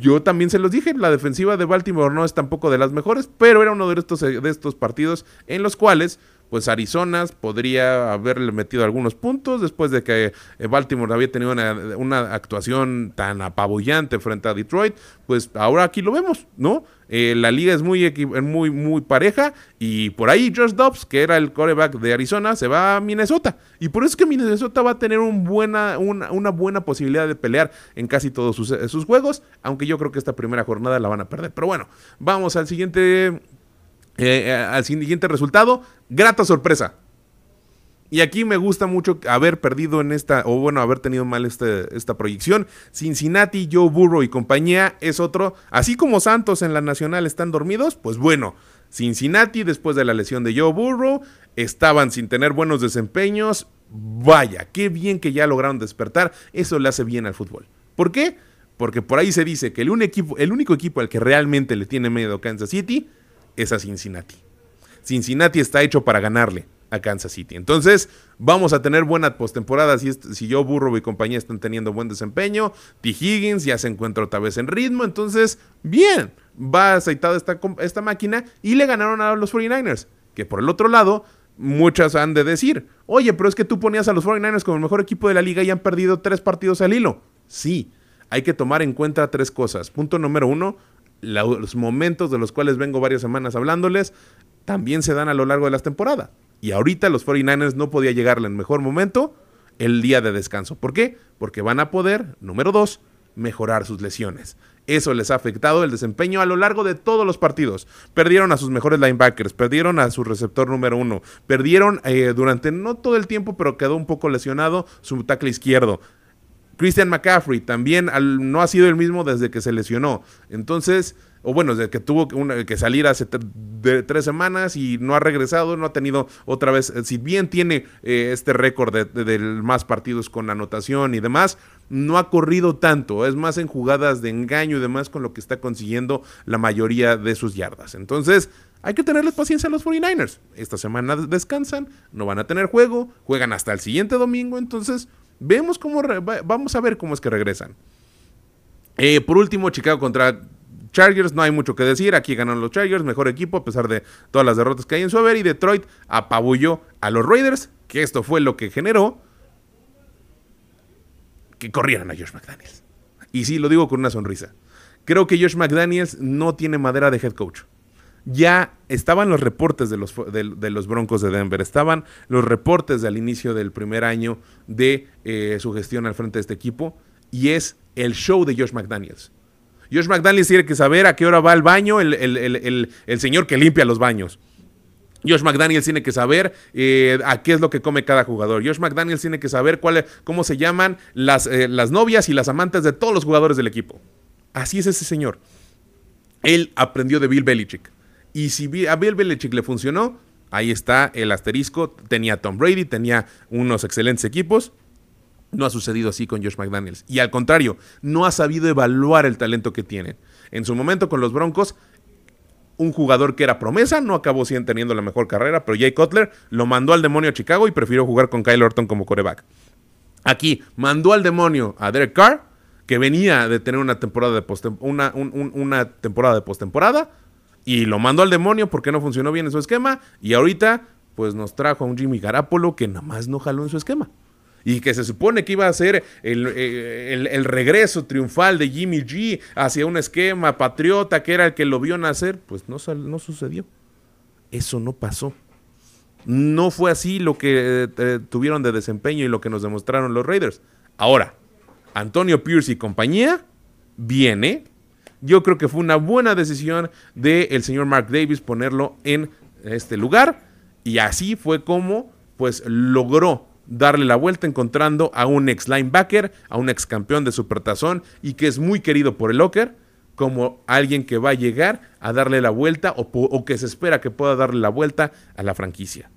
yo también se los dije, la defensiva de Baltimore no es tampoco de las mejores, pero era uno de estos, de estos partidos en los cuales pues Arizona podría haberle metido algunos puntos después de que eh, Baltimore había tenido una, actuación tan apabullante frente a Detroit, pues ahora aquí lo vemos, ¿no? Eh, la liga es muy, muy, muy pareja y por ahí Josh Dobbs, que era el coreback de Arizona, se va a Minnesota. Y por eso es que Minnesota va a tener buena, una, buena posibilidad de pelear en casi todos sus, sus juegos, aunque yo creo que esta primera jornada la van a perder. Pero bueno, vamos al siguiente eh, eh, al siguiente resultado, grata sorpresa. Y aquí me gusta mucho haber perdido en esta, o bueno, haber tenido mal este, esta proyección. Cincinnati, Joe Burrow y compañía es otro. Así como Santos en la Nacional están dormidos, pues bueno, Cincinnati después de la lesión de Joe Burrow estaban sin tener buenos desempeños. Vaya, qué bien que ya lograron despertar. Eso le hace bien al fútbol. ¿Por qué? Porque por ahí se dice que el, equipo, el único equipo al que realmente le tiene miedo Kansas City es a Cincinnati. Cincinnati está hecho para ganarle a Kansas City. Entonces, vamos a tener buena postemporada si, si yo, Burro y compañía están teniendo buen desempeño. T. Higgins ya se encuentra otra vez en ritmo. Entonces, bien, va aceitada esta, esta máquina y le ganaron a los 49ers. Que por el otro lado, muchas han de decir, oye, pero es que tú ponías a los 49ers como el mejor equipo de la liga y han perdido tres partidos al hilo. Sí, hay que tomar en cuenta tres cosas. Punto número uno, los momentos de los cuales vengo varias semanas hablándoles también se dan a lo largo de la temporada. Y ahorita los 49ers no podía llegarle en mejor momento el día de descanso. ¿Por qué? Porque van a poder, número dos, mejorar sus lesiones. Eso les ha afectado el desempeño a lo largo de todos los partidos. Perdieron a sus mejores linebackers, perdieron a su receptor número uno, perdieron eh, durante no todo el tiempo, pero quedó un poco lesionado su tackle izquierdo. Christian McCaffrey también no ha sido el mismo desde que se lesionó. Entonces, o bueno, desde que tuvo que salir hace tres semanas y no ha regresado, no ha tenido otra vez, eh, si bien tiene eh, este récord de, más partidos con anotación y demás, no ha corrido tanto, es más en jugadas de engaño y demás con lo que está consiguiendo la mayoría de sus yardas. Entonces, hay que tenerles paciencia a los 49ers. Esta semana descansan, no van a tener juego, juegan hasta el siguiente domingo, entonces Vemos cómo vamos a ver cómo es que regresan. Eh, por último, Chicago contra Chargers, no hay mucho que decir. Aquí ganan los Chargers, mejor equipo a pesar de todas las derrotas que hay en su haber. Y Detroit apabulló a los Raiders, que esto fue lo que generó que corrieran a Josh McDaniels. Y sí, lo digo con una sonrisa. Creo que Josh McDaniels no tiene madera de head coach ya estaban los reportes de los, de, los, Broncos de Denver, estaban los reportes al inicio del primer año de eh, su gestión al frente de este equipo, y es el show de Josh McDaniels. Josh McDaniels tiene que saber a qué hora va al baño el, señor que limpia los baños. Josh McDaniels tiene que saber eh, a qué es lo que come cada jugador. Josh McDaniels tiene que saber cómo se llaman las, eh, las novias y las amantes de todos los jugadores del equipo. Así es ese señor. Él aprendió de Bill Belichick. Y si a Bill Belichick le funcionó, ahí está el asterisco. Tenía Tom Brady, tenía unos excelentes equipos. No ha sucedido así con Josh McDaniels. Y al contrario, no ha sabido evaluar el talento que tiene. En su momento con los Broncos, un jugador que era promesa, no acabó siendo teniendo la mejor carrera, pero Jay Cutler lo mandó al demonio a Chicago y prefirió jugar con Kyle Orton como coreback. Aquí mandó al demonio a Derek Carr, que venía de tener una temporada de una, una temporada de postemporada y lo mandó al demonio porque no funcionó bien en su esquema. Y ahorita pues nos trajo a un Jimmy Garapolo que nada más no jaló en su esquema. Y que se supone que iba a ser eh, el, el, regreso triunfal de Jimmy G hacia un esquema patriota que era el que lo vio nacer, pues no, no sucedió. Eso no pasó. No fue así lo que eh, tuvieron de desempeño y lo que nos demostraron los Raiders. Ahora, Antonio Pierce y compañía, viene. Yo creo que fue una buena decisión del señor Mark Davis ponerlo en este lugar. Y así fue como pues logró darle la vuelta encontrando a un ex linebacker, a un ex campeón de Supertazón y que es muy querido por el Locker como alguien que va a llegar a darle la vuelta o, que se espera que pueda darle la vuelta a la franquicia.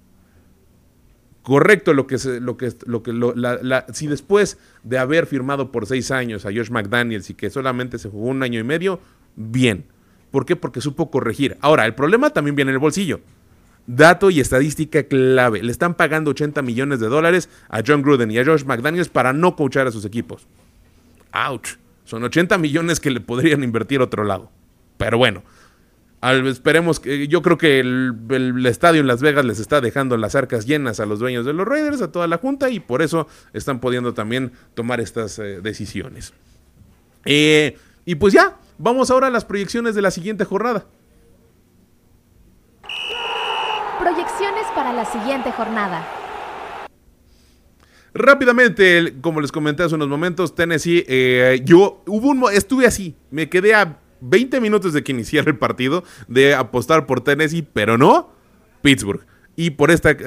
Correcto lo que lo que lo que si después de haber firmado por seis años a Josh McDaniels y que solamente se jugó un año y medio, bien. ¿Por qué? Porque supo corregir. Ahora, el problema también viene en el bolsillo. Dato y estadística clave. Le están pagando 80 millones de dólares a John Gruden y a Josh McDaniels para no coachar a sus equipos. Ouch. Son 80 millones que le podrían invertir otro lado. Pero bueno, esperemos que yo creo que el, estadio en Las Vegas les está dejando las arcas llenas a los dueños de los Raiders, a toda la junta, y por eso están pudiendo también tomar estas eh, decisiones. Eh, y pues ya, vamos ahora a las proyecciones de la siguiente jornada. Para la siguiente jornada. Rápidamente, como les comenté hace unos momentos, Tennessee, eh, yo hubo un, estuve así, me quedé a 20 minutos de que iniciara el partido de apostar por Tennessee, pero no Pittsburgh. Y por esta, eh,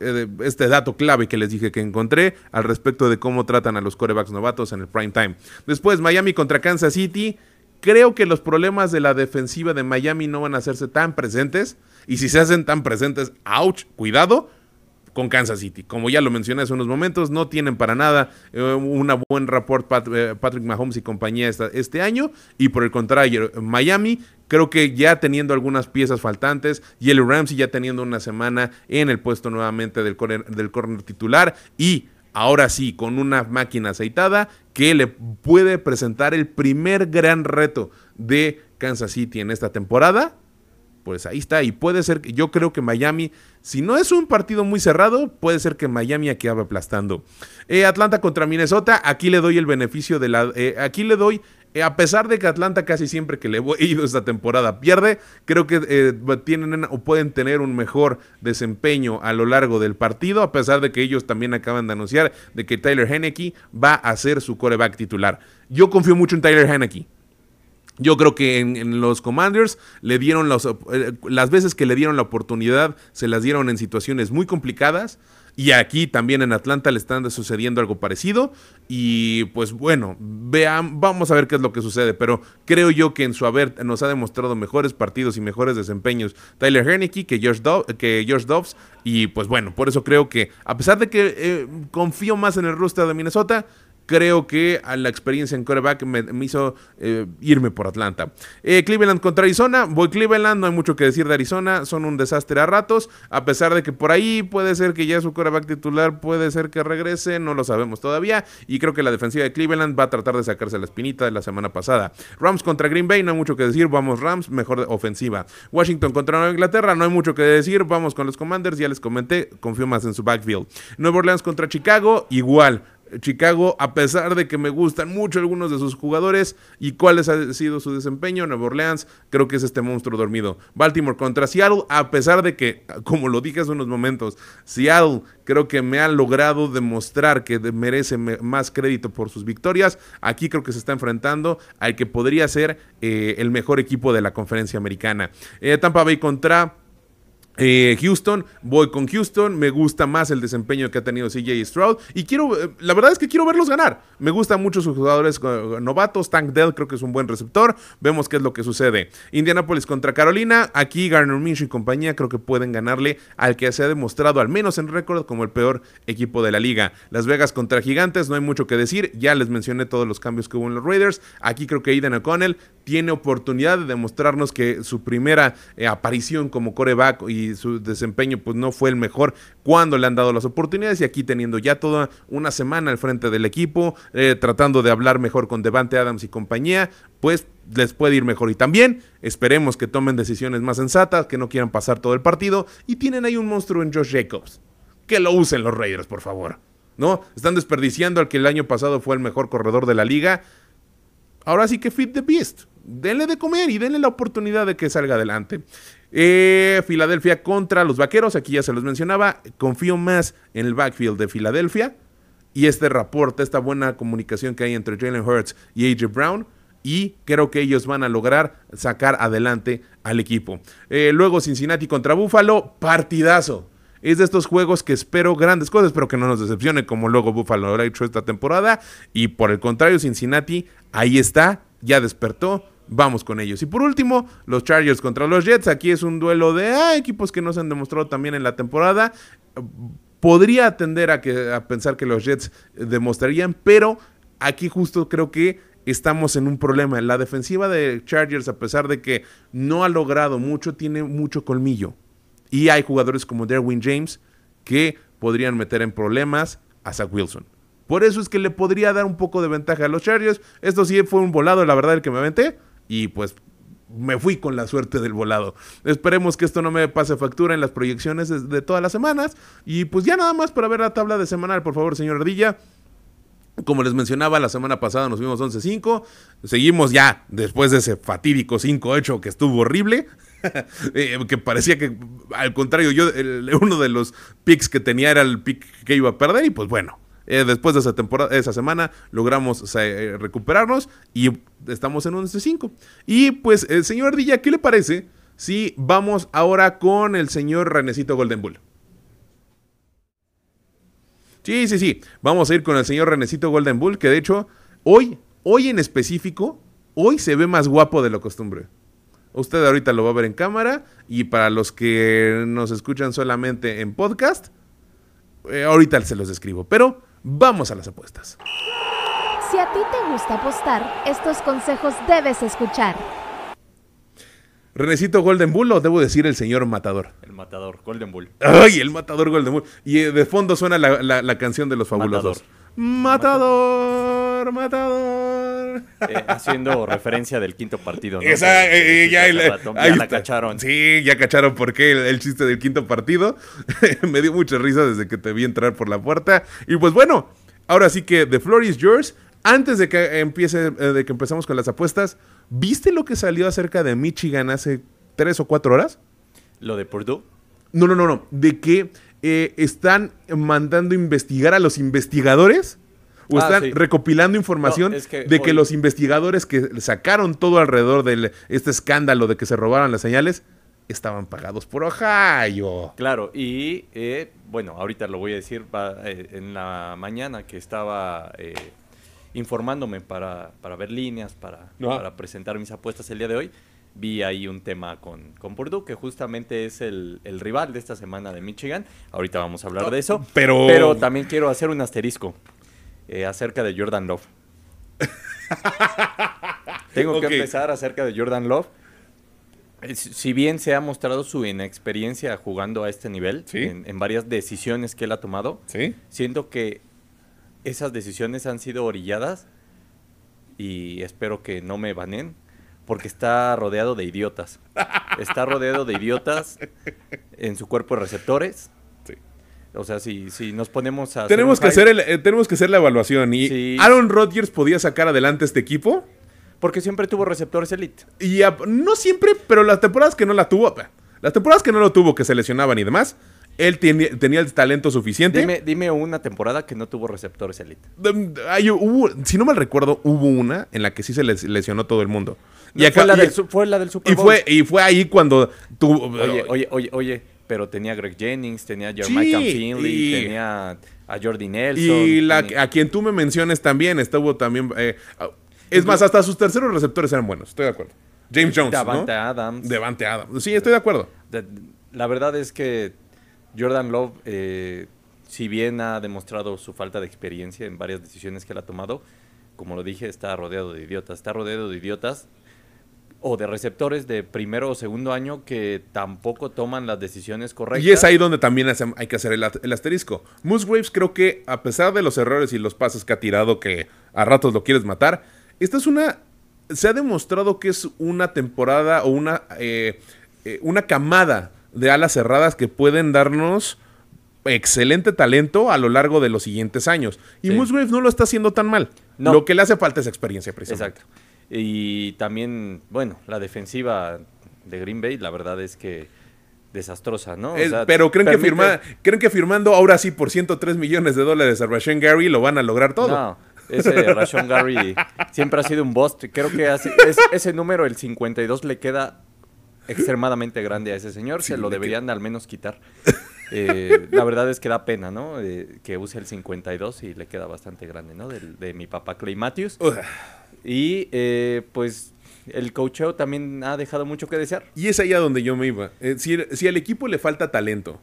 eh, este dato clave que les dije que encontré al respecto de cómo tratan a los corebacks novatos en el prime time. Después, Miami contra Kansas City. Creo que los problemas de la defensiva de Miami no van a hacerse tan presentes. Y si se hacen tan presentes, ouch, cuidado, con Kansas City. Como ya lo mencioné hace unos momentos, no tienen para nada eh, una buen rapport eh, Patrick Mahomes y compañía este año. Y por el contrario, Miami creo que ya teniendo algunas piezas faltantes, el Ramsey ya teniendo una semana en el puesto nuevamente del corner, del corner titular y ahora sí con una máquina aceitada que le puede presentar el primer gran reto de Kansas City en esta temporada pues ahí está. Y puede ser que yo creo que Miami, si no es un partido muy cerrado, puede ser que Miami acabe aplastando. Eh, Atlanta contra Minnesota, aquí le doy el beneficio de la. Eh, aquí le doy. Eh, a pesar de que Atlanta casi siempre que le he ido esta temporada pierde, creo que tienen o pueden tener un mejor desempeño a lo largo del partido, a pesar de que ellos también acaban de anunciar de que Tyler Henneke va a ser su coreback titular. Yo confío mucho en Tyler Henneke. Yo creo que en, los Commanders le dieron eh, las veces que le dieron la oportunidad, se las dieron en situaciones muy complicadas. Y aquí también en Atlanta le están sucediendo algo parecido. Y pues bueno, vean, vamos a ver qué es lo que sucede. Pero creo yo que en su haber nos ha demostrado mejores partidos y mejores desempeños Tyler Herneke que Josh, que Josh Dobbs. Y pues bueno, por eso creo que a pesar de que eh, confío más en el roster de Minnesota, creo que a la experiencia en quarterback me, hizo eh, irme por Atlanta. Eh, Cleveland contra Arizona, voy Cleveland, no hay mucho que decir de Arizona, son un desastre a ratos, a pesar de que por ahí puede ser que ya su quarterback titular puede ser que regrese, no lo sabemos todavía, y creo que la defensiva de Cleveland va a tratar de sacarse la espinita de la semana pasada. Rams contra Green Bay, no hay mucho que decir, vamos Rams, mejor ofensiva. Washington contra Nueva Inglaterra, no hay mucho que decir, vamos con los Commanders, ya les comenté, confío más en su backfield. Nueva Orleans contra Chicago, igual, Chicago, a pesar de que me gustan mucho algunos de sus jugadores y cuáles ha sido su desempeño, Nueva Orleans creo que es este monstruo dormido. Baltimore contra Seattle, a pesar de que, como lo dije hace unos momentos, Seattle creo que me ha logrado demostrar que merece más crédito por sus victorias. Aquí creo que se está enfrentando al que podría ser eh, el mejor equipo de la conferencia americana. Eh, Tampa Bay contra eh, Houston, voy con Houston, me gusta más el desempeño que ha tenido CJ Stroud y quiero, eh, la verdad es que quiero verlos ganar. Me gustan mucho sus jugadores eh, novatos, Tank Dell creo que es un buen receptor, vemos qué es lo que sucede. Indianapolis contra Carolina, aquí Garner Minshew y compañía creo que pueden ganarle al que se ha demostrado al menos en récord como el peor equipo de la liga. Las Vegas contra Gigantes, no hay mucho que decir, ya les mencioné todos los cambios que hubo en los Raiders, aquí creo que Aiden O'Connell tiene oportunidad de demostrarnos que su primera aparición como coreback y su desempeño pues no fue el mejor cuando le han dado las oportunidades y aquí teniendo ya toda una semana al frente del equipo, eh, tratando de hablar mejor con Devante Adams y compañía, pues les puede ir mejor. Y también esperemos que tomen decisiones más sensatas, que no quieran pasar todo el partido. Y tienen ahí un monstruo en Josh Jacobs. Que lo usen los Raiders, por favor. ¿No? Están desperdiciando al que el año pasado fue el mejor corredor de la liga. Ahora sí que fit the beast. Denle de comer y denle la oportunidad de que salga adelante. Eh, Filadelfia contra los Vaqueros, aquí ya se los mencionaba. Confío más en el backfield de Filadelfia y este reporte, esta buena comunicación que hay entre Jalen Hurts y AJ Brown. Y creo que ellos van a lograr sacar adelante al equipo. Eh, luego Cincinnati contra Buffalo, partidazo. Es de estos juegos que espero grandes cosas, pero que no nos decepcione como luego Buffalo lo ha hecho esta temporada. Y por el contrario, Cincinnati ahí está, ya despertó, vamos con ellos. Y por último, los Chargers contra los Jets. Aquí es un duelo de ah, equipos que no se han demostrado también en la temporada. Podría tender a, que, a pensar que los Jets demostrarían, pero aquí justo creo que estamos en un problema. La defensiva de Chargers, a pesar de que no ha logrado mucho, tiene mucho colmillo. Y hay jugadores como Derwin James que podrían meter en problemas a Zach Wilson. Por eso es que le podría dar un poco de ventaja a los Chargers. Esto sí fue un volado, la verdad, el que me aventé. Y pues me fui con la suerte del volado. Esperemos que esto no me pase factura en las proyecciones de, todas las semanas. Y pues ya nada más para ver la tabla de semanal, por favor, señor Ardilla. Como les mencionaba, la semana pasada nos vimos 11-5. Seguimos ya después de ese fatídico 5-8 que estuvo horrible. Eh, que parecía que, al contrario, yo, uno de los picks que tenía era el pick que iba a perder. Y pues bueno, eh, después de esa temporada, esa semana, logramos eh, recuperarnos y estamos en un 5 Y pues, el señor Ardilla, ¿qué le parece si vamos ahora con el señor Renecito Golden Bull? Sí, sí, sí. Vamos a ir con el señor Renecito Golden Bull, que de hecho, hoy, hoy en específico, hoy se ve más guapo de lo costumbre. Usted ahorita lo va a ver en cámara y para los que nos escuchan solamente en podcast, eh, ahorita se los describo. Pero Vamos a las apuestas. Si a ti te gusta apostar, estos consejos debes escuchar. Renecito Golden Bull o debo decir el señor Matador. El Matador, Golden Bull. Ay, el Matador Golden Bull. Y eh, de fondo suena la, canción de los fabulosos. Matador, Matador. Eh, haciendo referencia del quinto partido. ¿no? Esa, eh, ya, la cacharon. Sí, ya cacharon por qué el, chiste del quinto partido. Me dio mucha risa desde que te vi entrar por la puerta. Y pues bueno, ahora sí que The Floor is yours. Antes de que empiece, de que empezamos con las apuestas, ¿viste lo que salió acerca de Michigan hace tres o cuatro horas? ¿Lo de Purdue? No, no, no, no. De que eh, están mandando investigar a los investigadores o ah, están recopilando información de que los investigadores que sacaron todo alrededor de este escándalo de que se robaron las señales estaban pagados por Ohio. Claro, y eh, bueno, ahorita lo voy a decir eh, en la mañana que estaba informándome para, para, ver líneas, para, para presentar mis apuestas el día de hoy vi ahí un tema con, con Purdue, que justamente es el, rival de esta semana de Michigan. Ahorita vamos a hablar de eso. Pero, pero también quiero hacer un asterisco eh, acerca de Jordan Love. Tengo que empezar acerca de Jordan Love. Si bien se ha mostrado su inexperiencia jugando a este nivel, en, varias decisiones que él ha tomado, siento que esas decisiones han sido orilladas y espero que no me banen porque está rodeado de idiotas. Está rodeado de idiotas en su cuerpo de receptores. O sea, si, si nos ponemos a... Tenemos, que hacer eh, tenemos que hacer la evaluación. ¿Y Aaron Rodgers podía sacar adelante este equipo? Porque siempre tuvo receptores elite. Y no siempre, pero las temporadas que no la tuvo... Las temporadas que no lo tuvo, que se lesionaban y demás, él tenía, el talento suficiente. Dime, dime, una temporada que no tuvo receptores elite. si no mal recuerdo, hubo una en la que sí se lesionó todo el mundo. Y fue, la del, fue, la del, Super Bowl. Y fue, y fue ahí cuando tuvo... Oye, oye, oye, oye, pero tenía a Greg Jennings, tenía a Jeremiah Finley, tenía a Jordi Nelson. Y la, a quien tú me menciones también, estuvo también... Eh, es más, hasta sus terceros receptores eran buenos, estoy de acuerdo. James Jones, Davante Adams. Devante Adams. Sí, estoy de acuerdo. la verdad es que Jordan Love, eh, si bien ha demostrado su falta de experiencia en varias decisiones que él ha tomado, como lo dije, está rodeado de idiotas. Está rodeado de idiotas o de receptores de primero o segundo año que tampoco toman las decisiones correctas. Y es ahí donde también hay que hacer el, asterisco. Musgraves creo que a pesar de los errores y los pases que ha tirado que a ratos lo quieres matar, esta es una se ha demostrado que es una temporada o una, eh, eh, una camada de alas cerradas que pueden darnos excelente talento a lo largo de los siguientes años. Y Musgrave no lo está haciendo tan mal. Lo que le hace falta es experiencia, precisamente. Exacto. Y también, bueno, la defensiva de Green Bay, la verdad es que desastrosa, ¿no? pero creen, que firma, creen que firmando ahora sí por 103 millones de dólares a Rashawn Gary lo van a lograr todo. No, ese Rashawn Gary siempre ha sido un bust. Creo que ese número, el 52, le queda extremadamente grande a ese señor. Se lo deberían al menos quitar. Eh, la verdad es que da pena, ¿no? Eh, que use el 52 y le queda bastante grande, ¿no? De, mi papá Clay Matthews. Y eh, pues el coacheo también ha dejado mucho que desear. Y es allá donde yo me iba. si, si al equipo le falta talento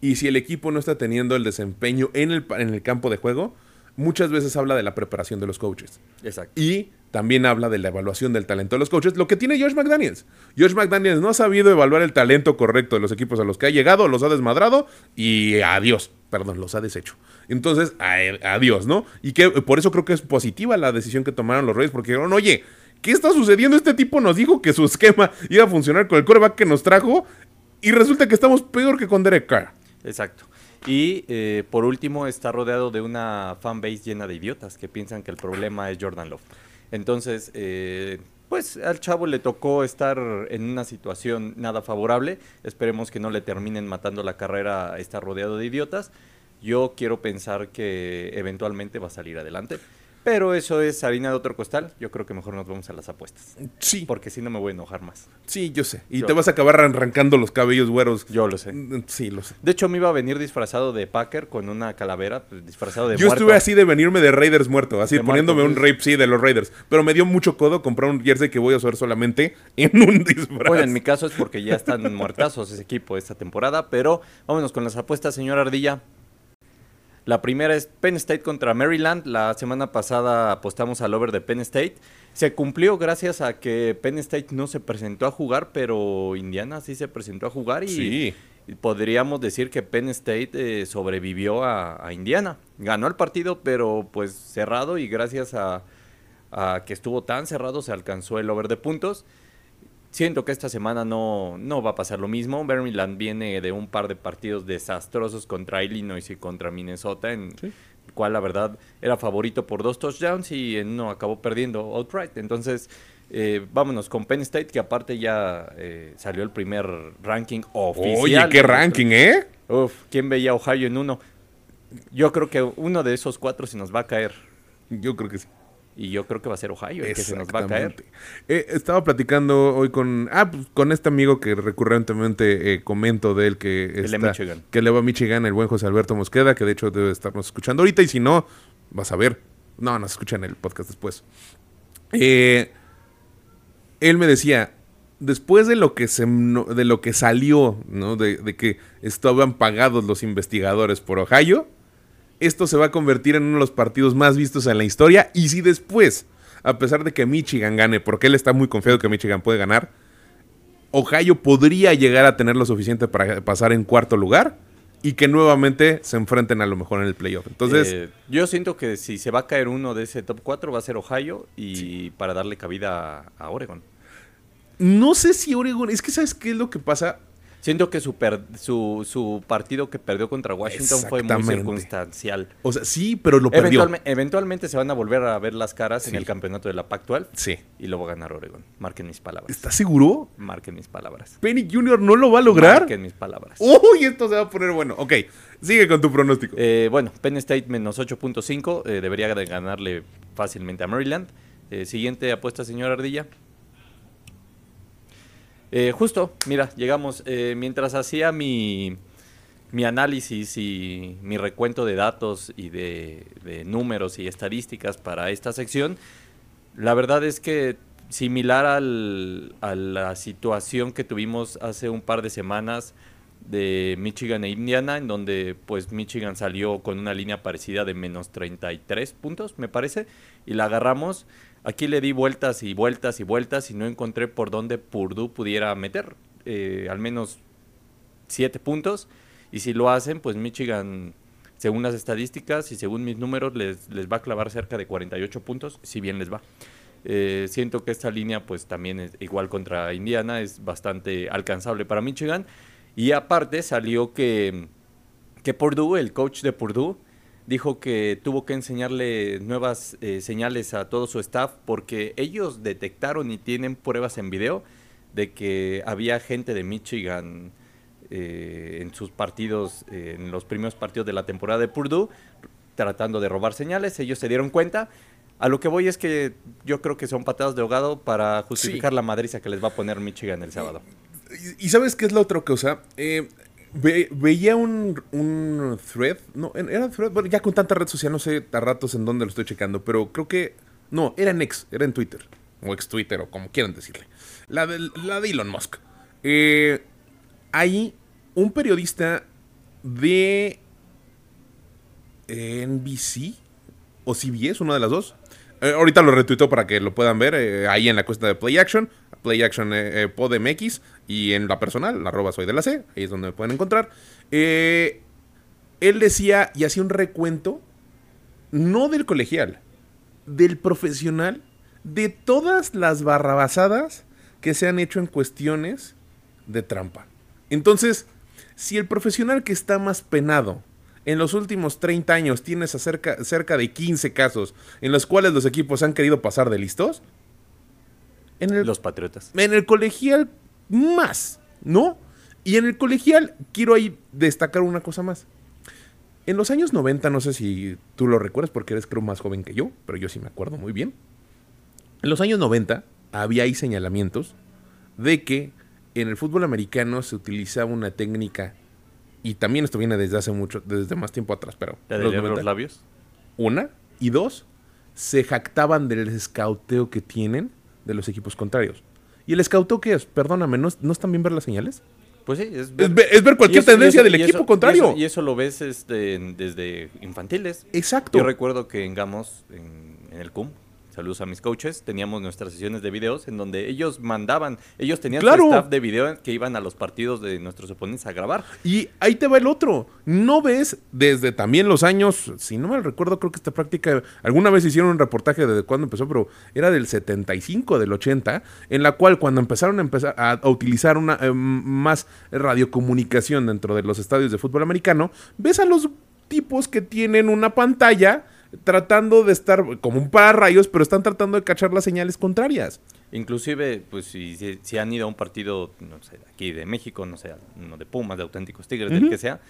y si el equipo no está teniendo el desempeño en el, en el campo de juego, muchas veces habla de la preparación de los coaches. Exacto. Y también habla de la evaluación del talento de los coaches, lo que tiene Josh McDaniels. Josh McDaniels no ha sabido evaluar el talento correcto de los equipos a los que ha llegado, los ha desmadrado y adiós, perdón, los ha deshecho. Entonces, adiós, ¿no? Y que por eso creo que es positiva la decisión que tomaron los Reyes, porque dijeron, oye, ¿qué está sucediendo? Este tipo nos dijo que su esquema iba a funcionar con el coreback que nos trajo y resulta que estamos peor que con Derek Carr. Exacto. Y eh, por último, está rodeado de una fanbase llena de idiotas que piensan que el problema es Jordan Love. Entonces, eh, pues al chavo le tocó estar en una situación nada favorable. Esperemos que no le terminen matando la carrera a estar rodeado de idiotas. Yo quiero pensar que eventualmente va a salir adelante. Pero eso es harina de otro costal. Yo creo que mejor nos vamos a las apuestas. Sí. Porque si no me voy a enojar más. Sí, yo sé. Y te vas a acabar arrancando los cabellos güeros. Yo lo sé. Mm, sí, lo sé. De hecho, me iba a venir disfrazado de Packer con una calavera, pues, disfrazado de Yo estuve así de venirme de Raiders muerto, así poniéndome un rape, sí, de los Raiders. Pero me dio mucho codo comprar un jersey que voy a usar solamente en un disfraz. Bueno, en mi caso es porque ya están muertazos ese equipo esta temporada. Pero vámonos con las apuestas, señor Ardilla. La primera es Penn State contra Maryland. La semana pasada apostamos al over de Penn State. Se cumplió gracias a que Penn State no se presentó a jugar, pero Indiana sí se presentó a jugar y, podríamos decir que Penn State eh, sobrevivió a, Indiana. Ganó el partido, pero pues cerrado y gracias a, a que estuvo tan cerrado se alcanzó el over de puntos. Siento que esta semana no, no va a pasar lo mismo. Maryland viene de un par de partidos desastrosos contra Illinois y contra Minnesota, en el cual la verdad era favorito por dos touchdowns y no acabó perdiendo outright. Entonces, eh, vámonos con Penn State, que aparte ya eh, salió el primer ranking oficial. Oye, qué ranking, ¿eh? Uf, ¿quién veía Ohio en uno? Yo creo que uno de esos cuatro se nos va a caer. Yo creo que sí. Y yo creo que va a ser Ohio el que se nos va a caer. Eh, estaba platicando hoy con ah, pues, con este amigo que recurrentemente eh, comento de él que, está, que le va a Michigan, el buen José Alberto Mosqueda, que de hecho debe estarnos escuchando ahorita. Y si no, vas a ver. No, nos escuchan el podcast después. Eh, él me decía, después de lo que se de lo que salió, ¿no? De, de que estaban pagados los investigadores por Ohio esto se va a convertir en uno de los partidos más vistos en la historia. Y si después, a pesar de que Michigan gane, porque él está muy confiado que Michigan puede ganar, Ohio podría llegar a tener lo suficiente para pasar en cuarto lugar y que nuevamente se enfrenten a lo mejor en el playoff. Entonces, eh, yo siento que si se va a caer uno de ese top 4 va a ser Ohio y para darle cabida a Oregon. No sé si Oregon, es que sabes qué es lo que pasa, Siento que su, su, partido que perdió contra Washington fue muy circunstancial. O sea, sí, pero lo perdió. eventualmente se van a volver a ver las caras en el campeonato de la Pac-12. Sí. Y lo va a ganar Oregon. Marquen mis palabras. ¿Estás seguro? Marquen mis palabras. Penny Jr. no lo va a lograr. Marquen mis palabras. Uy, esto se va a poner bueno. Ok, sigue con tu pronóstico. Eh, bueno, Penn State menos 8.5. Eh, debería ganarle fácilmente a Maryland. Eh, siguiente apuesta, señor Ardilla. Eh, justo, mira, llegamos. Eh, mientras hacía mi, mi, análisis y mi recuento de datos y de, números y estadísticas para esta sección, la verdad es que similar al, a la situación que tuvimos hace un par de semanas de Michigan e Indiana, en donde pues Michigan salió con una línea parecida de menos 33 puntos, me parece, y la agarramos. Aquí le di vueltas y vueltas y vueltas y no encontré por dónde Purdue pudiera meter eh, al menos siete puntos. Y si lo hacen, pues Michigan, según las estadísticas y según mis números, les, les va a clavar cerca de 48 puntos, si bien les va. Eh, siento que esta línea, pues también es igual contra Indiana, es bastante alcanzable para Michigan. Y aparte salió que, que Purdue, el coach de Purdue, dijo que tuvo que enseñarle nuevas eh, señales a todo su staff porque ellos detectaron y tienen pruebas en video de que había gente de Michigan eh, en sus partidos, en los primeros partidos de la temporada de Purdue, tratando de robar señales. Ellos se dieron cuenta. A lo que voy es que yo creo que son patadas de ahogado para justificar la madriza que les va a poner Michigan el sábado. ¿Y, sabes qué es la otra cosa? Eh, veía un, un, thread, no, era thread, bueno, ya con tanta red social, no sé a ratos en dónde lo estoy checando, pero creo que, no, era en X, era en Twitter, o ex Twitter, o como quieran decirle, la de, la de Elon Musk. Eh, hay un periodista de NBC o CBS, una de las dos. Eh, ahorita lo retuito para que lo puedan ver eh, ahí en la cuesta de Play Action, Play Action eh, PodMX y en la personal, la arroba soy de la C, ahí es donde me pueden encontrar. él decía y hacía un recuento, no del colegial, del profesional, de todas las barrabasadas que se han hecho en cuestiones de trampa. Entonces, si el profesional que está más penado en los últimos 30 años tienes cerca, cerca de 15 casos en los cuales los equipos han querido pasar de listos, en el, los Patriotas. En el colegial más, ¿no? Y en el colegial quiero ahí destacar una cosa más. En los años 90, no sé si tú lo recuerdas porque eres creo más joven que yo, pero yo sí me acuerdo muy bien. En los años 90 había ahí señalamientos de que en el fútbol americano se utilizaba una técnica y también esto viene desde hace mucho, desde más tiempo atrás, pero... ¿La de los, los labios? Una. Y dos, se jactaban del escauteo que tienen de los equipos contrarios. ¿Y el escauteo qué es? Perdóname, ¿no, ¿no están bien ver las señales? Pues sí, es ver, es ver, cualquier tendencia del equipo contrario. Y eso, lo ves este, desde infantiles. Exacto. Yo recuerdo que en Gamos, en, en el CUM, saludos a mis coaches, teníamos nuestras sesiones de videos en donde ellos mandaban, ellos tenían su staff de video que iban a los partidos de nuestros oponentes a grabar. Y ahí te va el otro. No ves desde también los años, si no me recuerdo, creo que esta práctica, alguna vez hicieron un reportaje de cuándo empezó, pero era del 75, del 80, en la cual cuando empezaron a empezar a, utilizar una eh, más radiocomunicación dentro de los estadios de fútbol americano, ves a los tipos que tienen una pantalla tratando de estar como un rayos, pero están tratando de cachar las señales contrarias. Inclusive, pues si, si, han ido a un partido, no sé, aquí de México, no sé, uno de Pumas, de Auténticos Tigres, del que sea,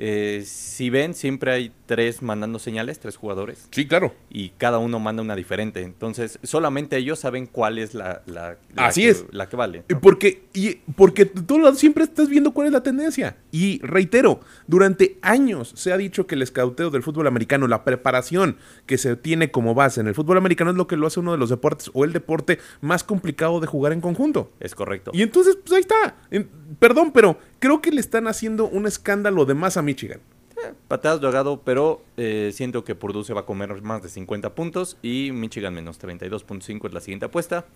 eh, si ven, siempre hay tres mandando señales, tres jugadores. Sí, claro. Y cada uno manda una diferente. Entonces, solamente ellos saben cuál es la, la, Así que, es. la que vale. Porque, y, porque tú siempre estás viendo cuál es la tendencia. Y reitero, durante años se ha dicho que el escauteo del fútbol americano, la preparación que se tiene como base en el fútbol americano es lo que lo hace uno de los deportes o el deporte más complicado de jugar en conjunto. Es correcto. Y entonces, pues ahí está. Perdón, pero creo que le están haciendo un escándalo de más a Michigan. Eh, patadas de ahogado, pero eh, siento que Purdue se va a comer más de 50 puntos y Michigan menos 32.5 es la siguiente apuesta.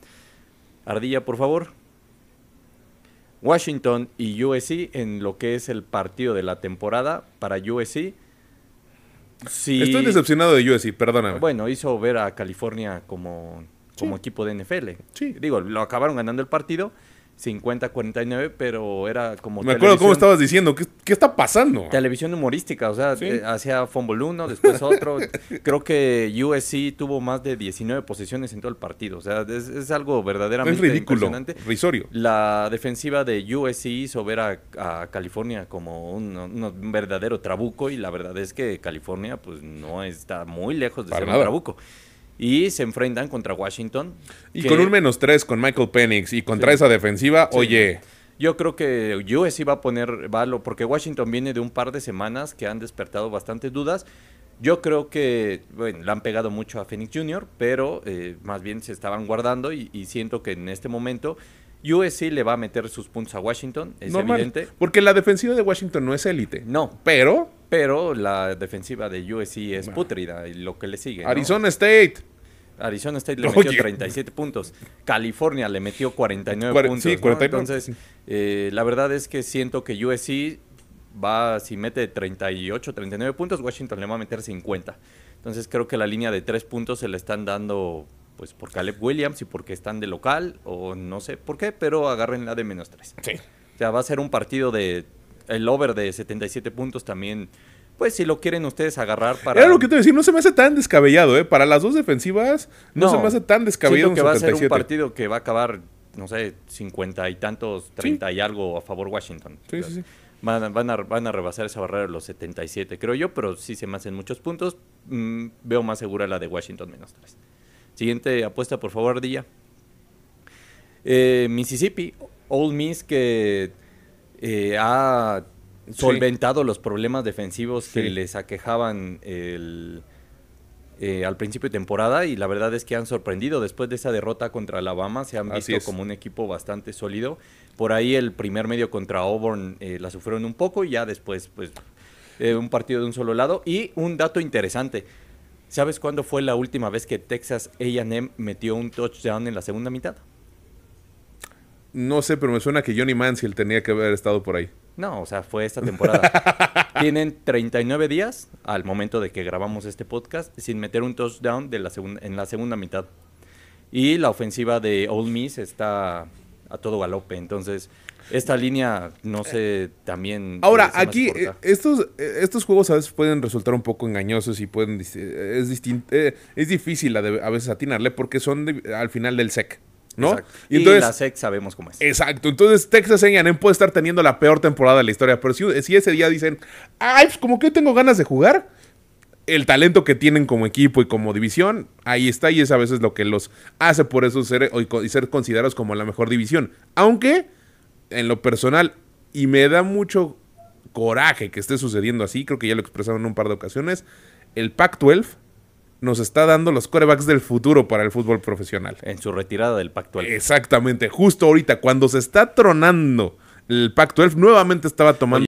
Ardilla, por favor. Washington y USC en lo que es el partido de la temporada para USC. Estoy decepcionado de USC, perdóname. Bueno, hizo ver a California como, como equipo de NFL. Sí. Digo, lo acabaron ganando el partido 50-49, pero era como. Me acuerdo cómo estabas diciendo. ¿Qué, ¿Qué, está pasando? Televisión humorística, o sea, eh, hacía fumble uno, después otro. Creo que USC tuvo más de 19 posiciones en todo el partido. O sea, es, algo verdaderamente es ridículo. Risorio. La defensiva de USC hizo ver a, California como un, verdadero trabuco, y la verdad es que California, pues no está muy lejos de ser un trabuco y se enfrentan contra Washington. Y con un menos tres con Michael Penix y contra esa defensiva, oye. Yo creo que USC va a poner valo, porque Washington viene de un par de semanas que han despertado bastantes dudas. Yo creo que, bueno, le han pegado mucho a Phoenix Jr., pero eh, más bien se estaban guardando y, siento que en este momento USC le va a meter sus puntos a Washington, es evidente. Porque la defensiva de Washington no es élite. No. Pero. Pero la defensiva de USC es putrida y lo que le sigue. Arizona State. Arizona State le metió 37 puntos. California le metió 49 puntos. Sí, 49. Entonces, eh, la verdad es que siento que USC va, si mete 38, 39 puntos, Washington le va a meter 50. Entonces creo que la línea de 3 puntos se le están dando pues por Caleb Williams y porque están de local o no sé por qué, pero agarren la de menos 3. Sí. O sea, va a ser un partido de el over de 77 puntos también. Pues si lo quieren ustedes agarrar para... Era lo que te iba a decir, no se me hace tan descabellado, ¿eh? Para las dos defensivas no, se me hace tan descabellado Siento que va a ser un partido que va a acabar, no sé, 50 y tantos, 30 y algo a favor Washington. Sí, sí, sí. Van a, van, a, van a rebasar esa barrera de los 77, creo yo, pero sí se me hacen muchos puntos. Mm, veo más segura la de Washington menos 3. Siguiente apuesta, por favor, Dilla. Eh, Mississippi, Old Miss que eh, ha solventado los problemas defensivos que les aquejaban el, eh, al principio de temporada y la verdad es que han sorprendido después de esa derrota contra Alabama, se han visto como un equipo bastante sólido. Por ahí el primer medio contra Auburn la sufrieron un poco y ya después pues un partido de un solo lado. Y un dato interesante, ¿sabes cuándo fue la última vez que Texas AM metió un touchdown en la segunda mitad? No sé, pero me suena que Johnny Manziel tenía que haber estado por ahí. No, o sea, fue esta temporada. Tienen 39 días al momento de que grabamos este podcast sin meter un touchdown de la en la segunda mitad. Y la ofensiva de Ole Miss está a todo galope. Entonces, esta línea, no sé, también... Ahora, aquí, eh, estos, eh, estos juegos a veces pueden resultar un poco engañosos y pueden... Es, eh, es difícil a, veces atinarle porque son al final del SEC. ¿No? Y, entonces, la SEC sabemos cómo es. Exacto. Entonces Texas A&M puede estar teniendo la peor temporada de la historia, pero si, si ese día dicen, ay, pues como que tengo ganas de jugar, el talento que tienen como equipo y como división, ahí está y es a veces lo que los hace por eso ser, y ser considerados como la mejor división. Aunque, en lo personal, y me da mucho coraje que esté sucediendo así, creo que ya lo expresaron en un par de ocasiones, el Pac-12 nos está dando los corebacks del futuro para el fútbol profesional. En su retirada del Pac-12. Exactamente, justo ahorita, cuando se está tronando el Pac-12, nuevamente estaba tomando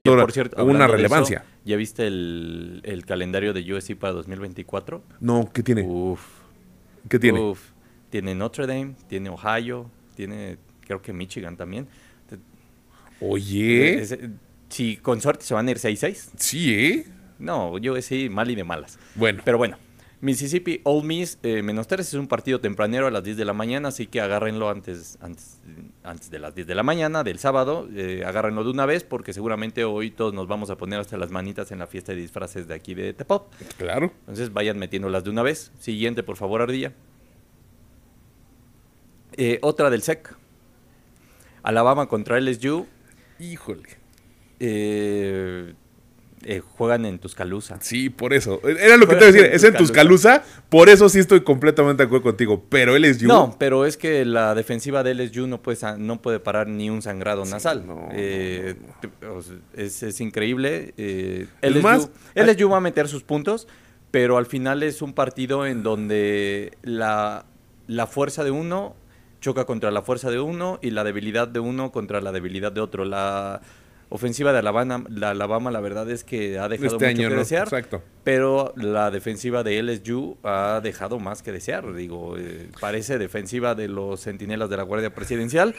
una relevancia. ¿Ya viste el, calendario de USC para 2024? No, ¿qué tiene? Uf. ¿Qué tiene? Uf. Tiene Notre Dame, tiene Ohio, tiene creo que Michigan también. Oye. si con suerte se van a ir 6-6. Sí, ¿eh? No, USC mal y de malas. Bueno. Pero bueno. Mississippi Ole Miss eh, menos 3 es un partido tempranero a las 10 de la mañana, así que agárrenlo antes, antes, antes de las 10 de la mañana del sábado. Eh, agárrenlo de una vez porque seguramente hoy todos nos vamos a poner hasta las manitas en la fiesta de disfraces de aquí de Tepop. Claro. Entonces vayan metiéndolas de una vez. Siguiente, por favor, Ardilla. Eh, otra del SEC. Alabama contra LSU. Híjole. Eh, eh, juegan en Tuscaloosa. Sí, por eso. Era lo que te iba a decir. Es en Tuscaloosa. Por eso sí estoy completamente de acuerdo contigo. Pero LSU. No, pero es que la defensiva de LSU no puede, no puede parar ni un sangrado nasal. Eh, es, increíble. Eh, LSU, más, LSU va a meter sus puntos. Pero al final es un partido en donde la, la fuerza de uno choca contra la fuerza de uno y la debilidad de uno contra la debilidad de otro. La ofensiva de Alabama, la Alabama la verdad es que ha dejado este mucho que desear, pero la defensiva de LSU ha dejado más que desear. Digo, eh, parece defensiva de los centinelas de la Guardia Presidencial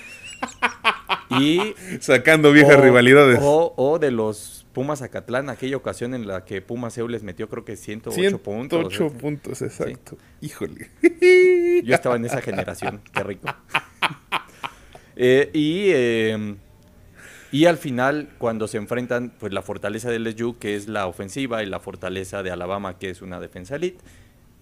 y sacando viejas rivalidades o, de los Pumas Acatlán, aquella ocasión en la que Pumas EU les metió creo que 108, puntos. 108 puntos, exacto. Híjole. Yo estaba en esa generación, qué rico. Eh, y eh, y al final, cuando se enfrentan, pues la fortaleza de LSU, que es la ofensiva, y la fortaleza de Alabama, que es una defensa elite,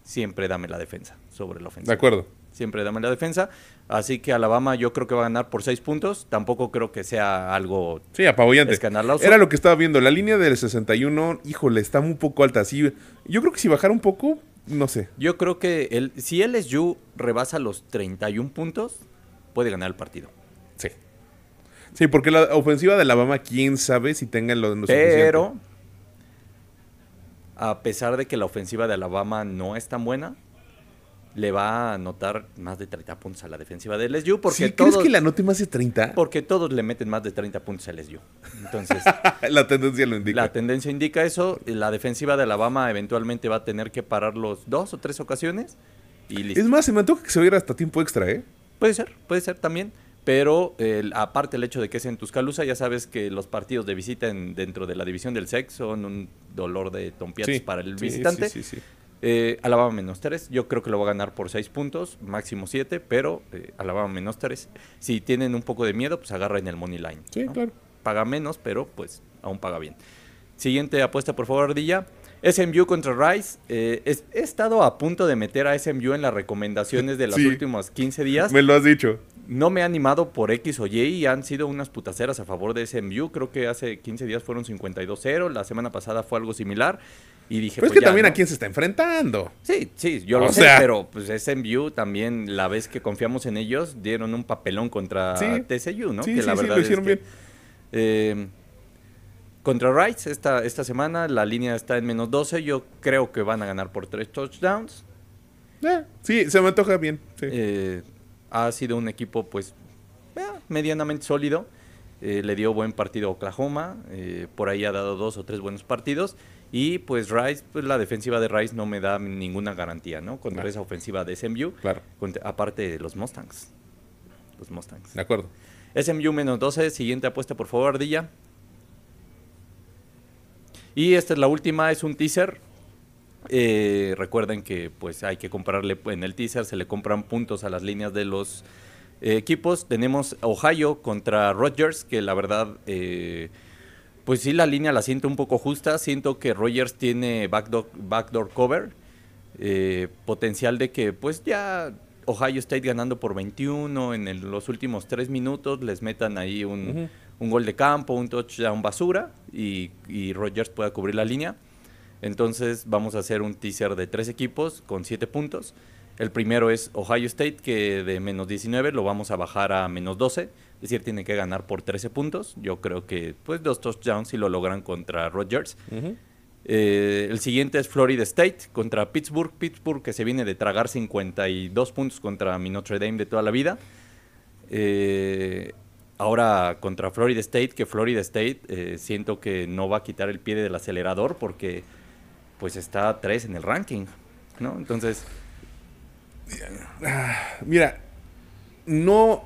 siempre dame la defensa sobre la ofensiva. De acuerdo. Siempre dame la defensa. Así que Alabama yo creo que va a ganar por seis puntos. Tampoco creo que sea algo... Sí, apabullante. Era lo que estaba viendo. La línea del 61, híjole, está un poco alta. Sí, yo creo que si bajara un poco, no sé. Yo creo que el, si LSU rebasa los 31 puntos, puede ganar el partido. Sí. Porque la ofensiva de Alabama, quién sabe si tengan lo, lo Pero, a pesar de que la ofensiva de Alabama no es tan buena, le va a anotar más de 30 puntos a la defensiva de LSU. Porque ¿Sí, ¿Crees que le anote más de 30? Porque todos le meten más de 30 puntos a LSU. Entonces, la tendencia lo indica. La tendencia indica eso. La defensiva de Alabama eventualmente va a tener que parar los dos o tres ocasiones. Y listo. Es más, se me antoja que se vaya hasta tiempo extra, ¿eh? Puede ser, puede ser también. Pero aparte el hecho de que es en Tuscaloosa, ya sabes que los partidos de visita dentro de la división del SEC son un dolor de tompiates para el visitante. Eh, Alabama menos 3, yo creo que lo va a ganar por 6 puntos, máximo 7, pero eh, Alabama menos 3. Si tienen un poco de miedo, pues agarren el money line. Sí, claro. Paga menos, pero pues aún paga bien. Siguiente apuesta, por favor, Ardilla. SMU contra Rice. Eh, he estado a punto de meter a SMU en las recomendaciones de los últimos 15 días. Me lo has dicho. No me he animado por X o Y y han sido unas putaceras a favor de SMU. Creo que hace 15 días fueron 52-0. La semana pasada fue algo similar. Y dije, pues, pues que también a quién se está enfrentando. Sí, sí, yo lo sé, pero pues SMU también, la vez que confiamos en ellos, dieron un papelón contra TSU, ¿no? Sí, que la verdad lo hicieron bien. Eh, contra Rice esta, esta semana, la línea está en menos 12. Yo creo que van a ganar por tres touchdowns. Eh, sí, se me antoja bien. Eh, ha sido un equipo, pues, eh, medianamente sólido. le dio buen partido a Oklahoma. por ahí ha dado dos o tres buenos partidos. Y pues Rice, pues la defensiva de Rice no me da ninguna garantía, ¿no? Contra esa ofensiva de SMU. Claro. aparte de los Mustangs. Los Mustangs. De acuerdo. SMU menos 12. Siguiente apuesta, por favor, Ardilla. Y esta es la última, es un teaser. Eh, recuerden que pues hay que comprarle en el teaser, se le compran puntos a las líneas de los eh, equipos. Tenemos Ohio contra Rogers, que la verdad, eh, pues sí, la línea la siento un poco justa. Siento que Rogers tiene backdoor, backdoor cover. potencial de que pues ya Ohio State ganando por 21 en los últimos tres minutos, les metan ahí un un gol de campo, un touchdown basura y, y Rogers pueda cubrir la línea. Entonces vamos a hacer un teaser de tres equipos con siete puntos. El primero es Ohio State, que de menos 19 lo vamos a bajar a menos 12. Es decir, tiene que ganar por 13 puntos. Yo creo que pues dos touchdowns si lo logran contra Rogers. Eh, el siguiente es Florida State contra Pittsburgh. Pittsburgh que se viene de tragar 52 puntos contra mi Notre Dame de toda la vida. Eh, ahora contra Florida State, que Florida State eh, siento que no va a quitar el pie del acelerador porque pues está 3 en el ranking, ¿no? Entonces... Mira, no,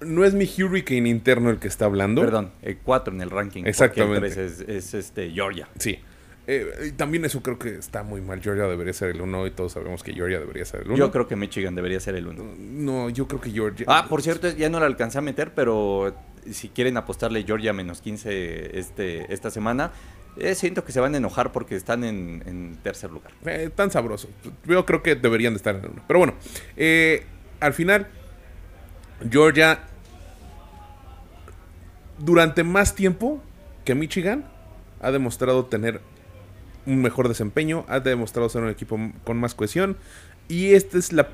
no es mi Hurricane interno el que está hablando. Perdón, el 4 en el ranking. Exactamente. el 3 es, este, Georgia. Sí. Eh, también eso creo que está muy mal. Georgia debería ser el 1 y todos sabemos que Georgia debería ser el 1. Yo creo que Michigan debería ser el 1. No, yo creo que Georgia. Ah, por cierto, ya no la alcancé a meter, pero si quieren apostarle Georgia menos 15 este, esta semana, eh, siento que se van a enojar porque están en, tercer lugar. Eh, tan sabroso. Yo creo que deberían de estar en el 1. Pero bueno, al final, Georgia, durante más tiempo que Michigan, ha demostrado tener un mejor desempeño, ha demostrado ser un equipo con más cohesión. Y este es la.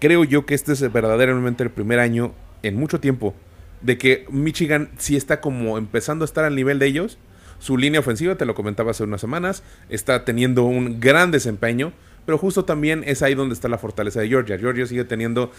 Creo yo que este es verdaderamente el primer año en mucho tiempo de que Michigan sí está como empezando a estar al nivel de ellos. Su línea ofensiva, te lo comentaba hace unas semanas, está teniendo un gran desempeño. Pero justo también es ahí donde está la fortaleza de Georgia. Georgia sigue teniendo.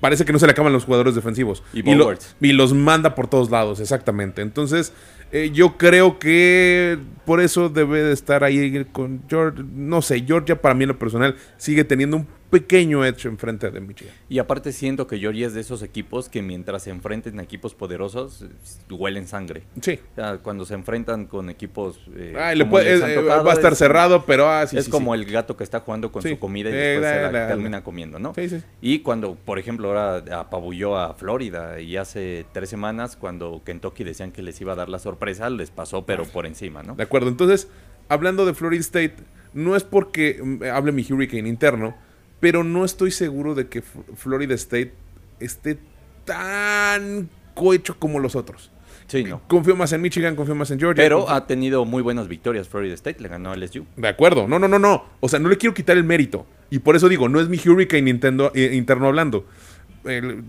Parece que no se le acaban los jugadores defensivos. Y, y los manda por todos lados, exactamente. Entonces, eh, yo creo que por eso debe de estar ahí con Georgia. No sé, Georgia para mí en lo personal sigue teniendo un pequeño edge enfrente de Michigan. Y aparte siento que Georgia es de esos equipos que mientras se enfrenten a equipos poderosos, huelen sangre. Sí. O sea, cuando se enfrentan con equipos... Eh, le puede, eh, va a estar cerrado, pero... Ah, es como el gato que está jugando con su comida y después se la, termina comiendo, ¿no? Sí, sí. Y cuando, por ejemplo, ahora apabulló a Florida y hace tres semanas cuando Kentucky decían que les iba a dar la sorpresa les pasó, pero por encima, ¿no? De acuerdo. Entonces, hablando de Florida State, no es porque hable mi Hurricane interno, pero no estoy seguro de que Florida State esté tan cohecho como los otros. Sí, no. Confío más en Michigan, confío más en Georgia. Pero ha tenido muy buenas victorias Florida State, le ganó a LSU. De acuerdo. No, no, no, no. O sea, no le quiero quitar el mérito. Y por eso digo, no es mi Hurricane Nintendo, eh, interno hablando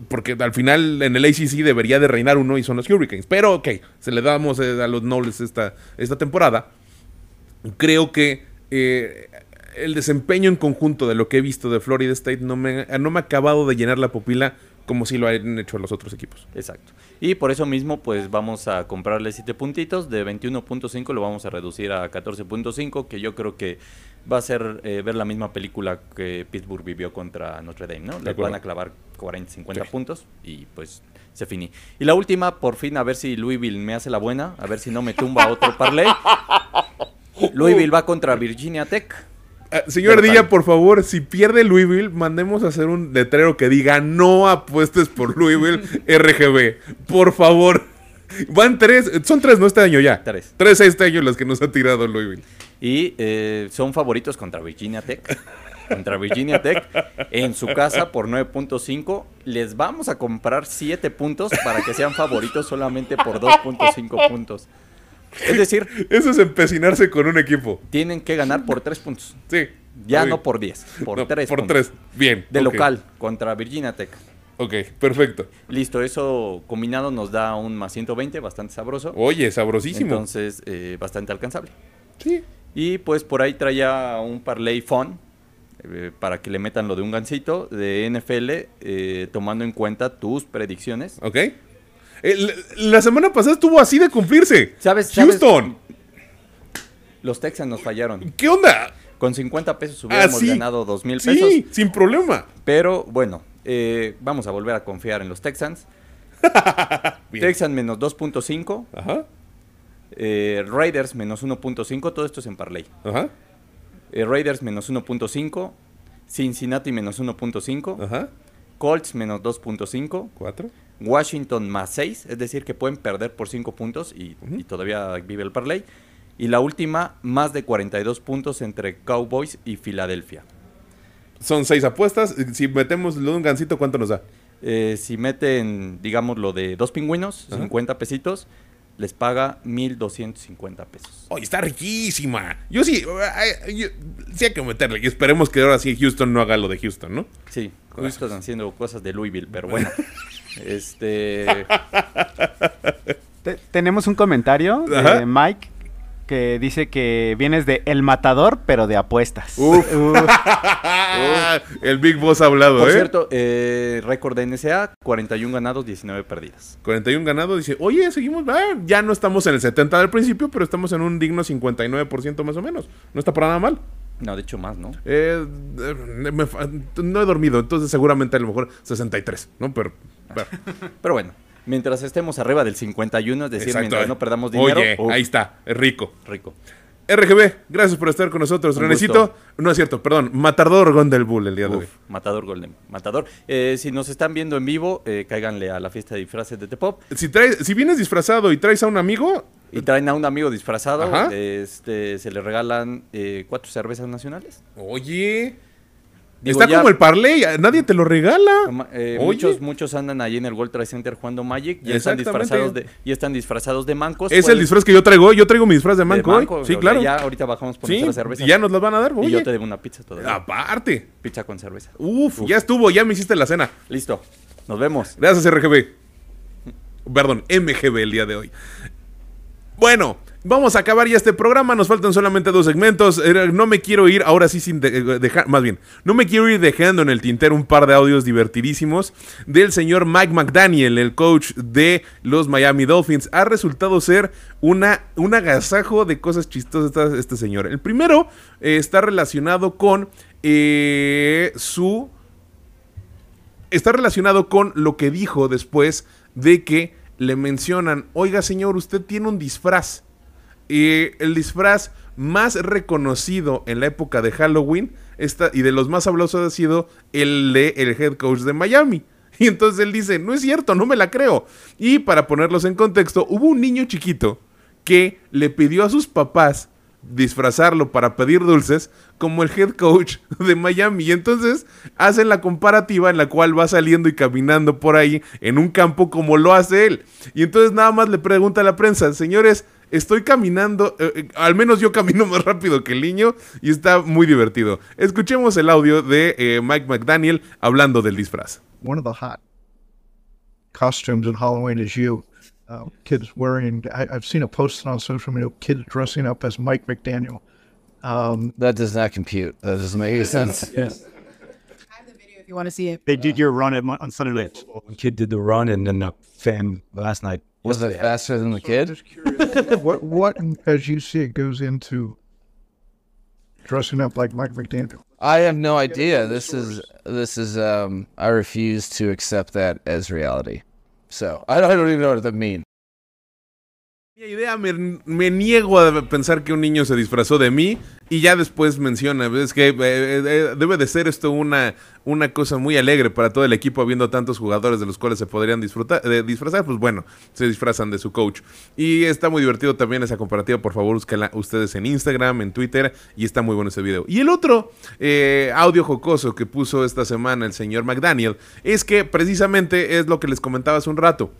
porque al final en el ACC debería de reinar uno y son los Hurricanes. Pero ok, se le damos eh, a los Nobles esta, esta temporada. Creo que eh, el desempeño en conjunto de lo que he visto de Florida State no me, no me ha acabado de llenar la pupila como si lo han hecho los otros equipos. Exacto. Y por eso mismo, pues vamos a comprarle 7 puntitos. De 21.5 lo vamos a reducir a 14.5, que yo creo que va a ser eh, ver la misma película que Pittsburgh vivió contra Notre Dame, ¿no? Le van a clavar 40, 50 puntos y pues se finí. Y la última, por fin, a ver si Louisville me hace la buena, a ver si no me tumba otro parlay. Louisville va contra Virginia Tech. Ah, señor Ardilla, por favor, si pierde Louisville, mandemos a hacer un letrero que diga no apuestes por Louisville RGB. Por favor. Van tres, son tres, ¿no? Este año ya. Tres. Tres este año los que nos ha tirado Louisville. Y eh, son favoritos contra Virginia Tech. contra Virginia Tech en su casa por 9.5. Les vamos a comprar 7 puntos para que sean favoritos solamente por 2.5 puntos. Es decir, eso es empecinarse con un equipo. Tienen que ganar por 3 puntos. Sí. Ya no por 10, por 3 Por 3, bien. De local contra Virginia Tech. Ok, perfecto. Listo, eso combinado nos da un más 120, bastante sabroso. Oye, sabrosísimo. Entonces, eh, bastante alcanzable. Sí. Y pues por ahí traía un parlay fun eh, para que le metan lo de un gancito de NFL, eh, tomando en cuenta tus predicciones. Ok. la semana pasada estuvo así de cumplirse. ¿Sabes? Houston. Los Texans nos fallaron. ¿Qué onda? Con 50 pesos hubiéramos ganado 2 mil pesos. Sí, sin problema. Pero bueno, eh, vamos a volver a confiar en los Texans. Texans menos 2.5. Ajá. Eh, Raiders menos 1.5. Todo esto es en parlay. Ajá. Eh, Raiders menos 1.5. Cincinnati menos 1.5. Ajá. Colts menos 2.5. 4. Washington más 6. Es decir, que pueden perder por 5 puntos y, y todavía vive el parlay. Y la última, más de 42 puntos entre Cowboys y Filadelfia. Son seis apuestas. Si metemos un gancito, ¿cuánto nos da? Eh, si meten, digamos, lo de dos pingüinos, 50 pesitos, les paga 1.250 pesos. ¡Oye, está riquísima! Yo sí, sí hay que meterle. Y esperemos que ahora sí Houston no haga lo de Houston, ¿no? Sí, Houston haciendo cosas de Louisville, pero bueno. este... tenemos un comentario de Mike que dice que vienes de El Matador, pero de apuestas. Uf. El Big Boss ha hablado, Por ¿eh? cierto, eh, récord de NSA, 41 ganados, 19 perdidas. 41 ganados, dice, oye, seguimos, ah, ya no estamos en el 70 del principio, pero estamos en un digno 59% más o menos. No está para nada mal. No, de hecho más, ¿no? Eh, no he dormido, entonces seguramente a lo mejor 63, ¿no? Pero, pero. pero bueno. Mientras estemos arriba del 51, es decir, mientras no perdamos dinero. Oye, ahí está, es rico. Rico. RGB, gracias por estar con nosotros. Renecito, no es cierto, perdón, Matador Golden Bull el día de hoy. Matador Golden, Matador. Eh, si nos están viendo en vivo, eh, cáiganle a la fiesta de disfraces de T-Pop. Si, traes, si vienes disfrazado y traes a un amigo... Y traen a un amigo disfrazado, este, se le regalan eh, cuatro cervezas nacionales. Oye... Está como el parlay, nadie te lo regala. Eh, muchos, muchos andan ahí en el World Trade Center jugando Magic y están disfrazados de, y están disfrazados de mancos. Es el disfraz que yo traigo, yo traigo mi disfraz de manco. Sí, claro. Ya ahorita bajamos por nuestra cerveza. Y ya nos las van a dar, Y yo te debo una pizza todavía. Aparte. Pizza con cerveza. Uf, ya estuvo, ya me hiciste la cena. Listo. Nos vemos. Gracias, RGB. Perdón, MGB el día de hoy. Bueno, Vamos a acabar ya este programa, nos faltan solamente dos segmentos. No me quiero ir, ahora sí sin dejar, más bien, no me quiero ir dejando en el tintero un par de audios divertidísimos del señor Mike McDaniel, el coach de los Miami Dolphins. Ha resultado ser una, un agasajo de cosas chistosas este señor. El primero eh, está relacionado con eh, su... Está relacionado con lo que dijo después de que le mencionan, oiga señor, usted tiene un disfraz. Y el disfraz más reconocido en la época de Halloween y de los más hablados ha sido el de el head coach de Miami. Y entonces él dice, no es cierto, no me la creo. Y para ponerlos en contexto, hubo un niño chiquito que le pidió a sus papás disfrazarlo para pedir dulces como el head coach de Miami. Y entonces hacen la comparativa en la cual va saliendo y caminando por ahí en un campo como lo hace él. Y entonces nada más le pregunta a la prensa, señores, estoy caminando, eh, eh, al menos yo camino más rápido que el niño y está muy divertido. Escuchemos el audio de eh, Mike McDaniel hablando del disfraz. One of the hot costumes in Halloween is you. Uh, kids wearing, I, have seen a post on social media, kids dressing up as Mike McDaniel. Um, that does not compute. That doesn't make any sense. Yes. I have the video if you want to see it, they did your run at, on Sunday night. Kid did the run, and then the fan last night was it faster than the kid? what, what, as you see it, goes into dressing up like Mike McDaniel? I have no idea. This is this is um. I refuse to accept that as reality. So I don't, I don't even know what that means. Idea me, niego a pensar que un niño se disfrazó de mí y ya después menciona, es que eh, eh, debe de ser esto una, una cosa muy alegre para todo el equipo habiendo tantos jugadores de los cuales se podrían disfrutar, disfrazar, pues bueno, se disfrazan de su coach. Y está muy divertido también esa comparativa, por favor, búsquenla ustedes en Instagram, en Twitter y está muy bueno ese video. Y el otro eh, audio jocoso que puso esta semana el señor McDaniel es que precisamente es lo que les comentaba hace un rato.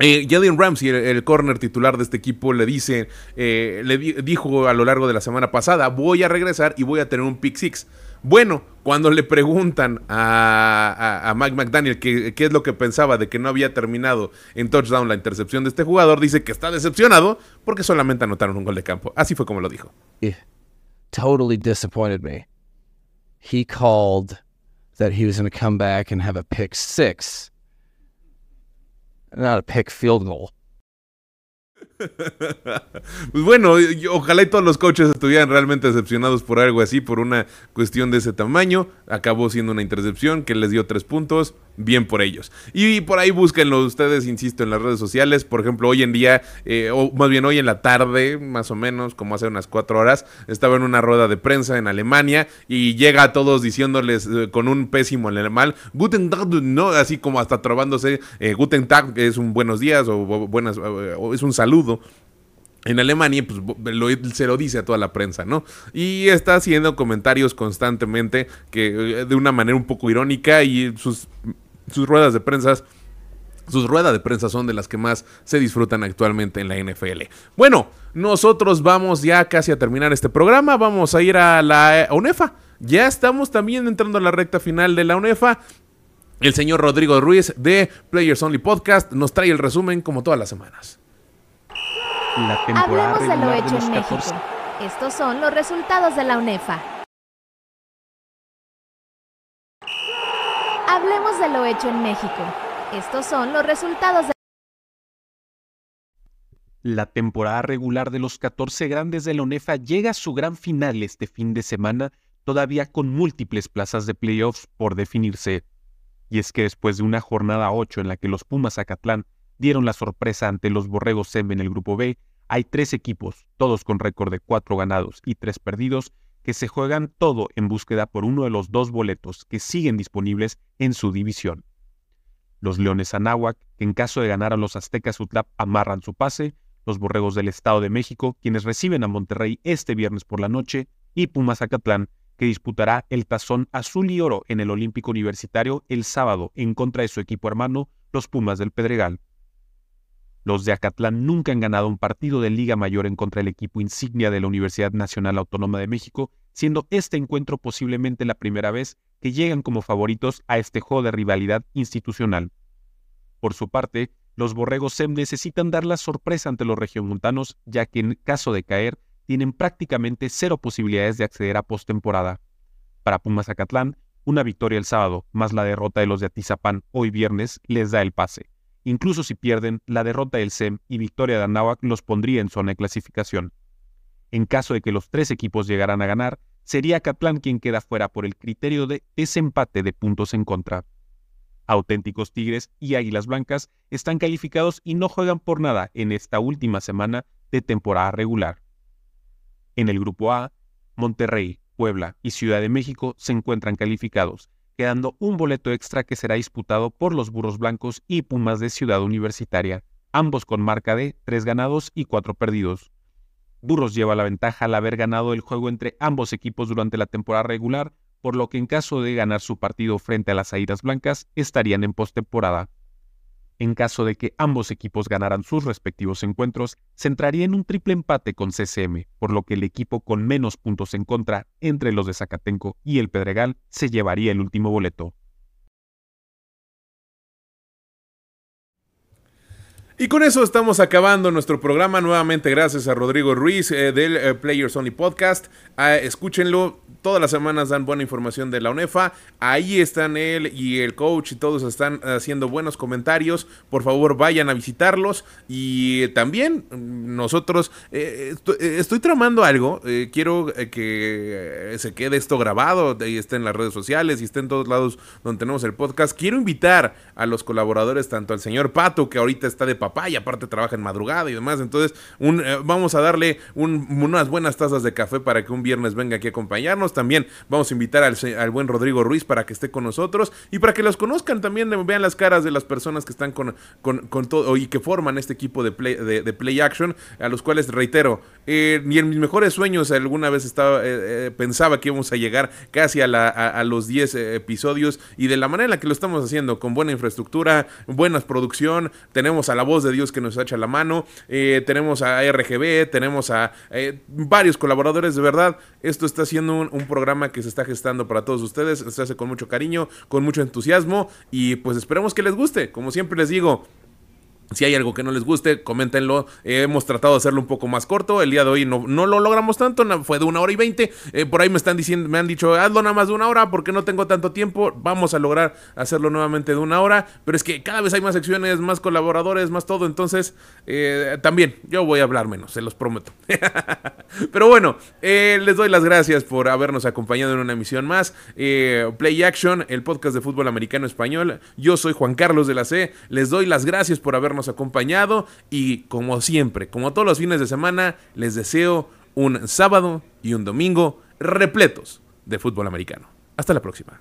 Eh, Jalen Ramsey, el, corner titular de este equipo, le dice, eh, le dijo a lo largo de la semana pasada, voy a regresar y voy a tener un pick six. Bueno, cuando le preguntan a, Mike McDaniel qué, es lo que pensaba de que no había terminado en touchdown la intercepción de este jugador, dice que está decepcionado porque solamente anotaron un gol de campo. Así fue como lo dijo. totally disappointed me. He called that he was going to come back and have a pick six. Not a pick field goal. pues bueno, ojalá y todos los coaches estuvieran realmente decepcionados por algo así, por una cuestión de ese tamaño. Acabó siendo una intercepción que les dio tres puntos bien por ellos. Y por ahí búsquenlo ustedes, insisto, en las redes sociales. Por ejemplo, hoy en día, eh, o más bien hoy en la tarde, más o menos, como hace unas cuatro horas, estaba en una rueda de prensa en Alemania y llega a todos diciéndoles eh, con un pésimo alemán, Guten Tag, no, así como hasta trobándose, eh, Guten Tag es un buenos días o buenas, o es un saludo en Alemania, pues se lo dice a toda la prensa, ¿no? Y está haciendo comentarios constantemente que de una manera un poco irónica y sus sus ruedas de prensa sus ruedas de prensa son de las que más se disfrutan actualmente en la NFL. Bueno, nosotros vamos ya casi a terminar este programa. Vamos a ir a la UNEFA. Ya estamos también entrando a la recta final de la UNEFA. El señor Rodrigo Ruiz de Players Only Podcast nos trae el resumen como todas las semanas. Hablemos de lo hecho en México. Estos son los resultados de la UNEFA. Hablemos de lo hecho en México. Estos son los resultados de... La temporada regular de los 14 grandes de la ONEFA llega a su gran final este fin de semana, todavía con múltiples plazas de playoffs por definirse. Y es que después de una jornada 8 en la que los Pumas Acatlán dieron la sorpresa ante los Borregos SEM en el grupo B, hay tres equipos, todos con récord de 4 ganados y 3 perdidos, que se juegan todo en búsqueda por uno de los dos boletos que siguen disponibles en su división. Los Leones Anáhuac, que en caso de ganar a los Aztecas Utlap amarran su pase, los Borregos del Estado de México, quienes reciben a Monterrey este viernes por la noche, y Pumas Acatlán, que disputará el tazón azul y oro en el Olímpico Universitario el sábado en contra de su equipo hermano, los Pumas del Pedregal. Los de Acatlán nunca han ganado un partido de Liga Mayor en contra del equipo insignia de la Universidad Nacional Autónoma de México, siendo este encuentro posiblemente la primera vez que llegan como favoritos a este juego de rivalidad institucional. Por su parte, los Borregos SEM necesitan dar la sorpresa ante los regiomontanos, ya que en caso de caer, tienen prácticamente cero posibilidades de acceder a postemporada. Para Pumas Acatlán, una victoria el sábado, más la derrota de los de Atizapán hoy viernes, les da el pase. Incluso si pierden, la derrota del SEM y victoria de Anáhuac los pondría en zona de clasificación. En caso de que los tres equipos llegaran a ganar, sería Catlán quien queda fuera por el criterio de desempate de puntos en contra. Auténticos Tigres y Águilas Blancas están calificados y no juegan por nada en esta última semana de temporada regular. En el grupo A, Monterrey, Puebla y Ciudad de México se encuentran calificados, quedando un boleto extra que será disputado por los Burros Blancos y Pumas de Ciudad Universitaria, ambos con marca de tres ganados y cuatro perdidos. Burros lleva la ventaja al haber ganado el juego entre ambos equipos durante la temporada regular, por lo que en caso de ganar su partido frente a las Airas Blancas estarían en postemporada. En caso de que ambos equipos ganaran sus respectivos encuentros, se entraría en un triple empate con CCM, por lo que el equipo con menos puntos en contra entre los de Zacatenco y el Pedregal se llevaría el último boleto. Y con eso estamos acabando nuestro programa. Nuevamente, gracias a Rodrigo Ruiz eh, del eh, Players Only Podcast. Ah, escúchenlo, todas las semanas dan buena información de la UNEFA. Ahí están él y el coach y todos están haciendo buenos comentarios. Por favor, vayan a visitarlos. Y también nosotros, eh, estoy, tramando algo. quiero que se quede esto grabado y esté en las redes sociales y esté en todos lados donde tenemos el podcast. Quiero invitar a los colaboradores, tanto al señor Pato, que ahorita está de papá papá y aparte trabaja en madrugada y demás. Entonces, un, eh, vamos a darle unas buenas tazas de café para que un viernes venga aquí a acompañarnos. También vamos a invitar al, al, buen Rodrigo Ruiz para que esté con nosotros y para que los conozcan también, vean las caras de las personas que están con, todo y que forman este equipo de play, action, a los cuales reitero, eh, ni en mis mejores sueños alguna vez estaba, eh, pensaba que íbamos a llegar casi a, la, a, los 10 episodios y de la manera en la que lo estamos haciendo, con buena infraestructura, buena producción, tenemos a la voz de Dios que nos echa la mano, tenemos a RGB, tenemos a varios colaboradores, de verdad, esto está siendo un, programa que se está gestando para todos ustedes, se hace con mucho cariño, con mucho entusiasmo y pues esperemos que les guste, como siempre les digo, si hay algo que no les guste, coméntenlo. hemos tratado de hacerlo un poco más corto. El día de hoy no, no lo logramos tanto, fue de una hora y veinte. Eh, por ahí me están diciendo, me han dicho, hazlo nada más de una hora porque no tengo tanto tiempo. Vamos a lograr hacerlo nuevamente de una hora. Pero es que cada vez hay más secciones, más colaboradores, más todo. Entonces, eh, también yo voy a hablar menos, se los prometo. pero bueno, eh, les doy las gracias por habernos acompañado en una emisión más. Play Action, el podcast de fútbol americano español. Yo soy Juan Carlos de la C. Les doy las gracias por habernos acompañado y como siempre, como todos los fines de semana, les deseo un sábado y un domingo repletos de fútbol americano. Hasta la próxima.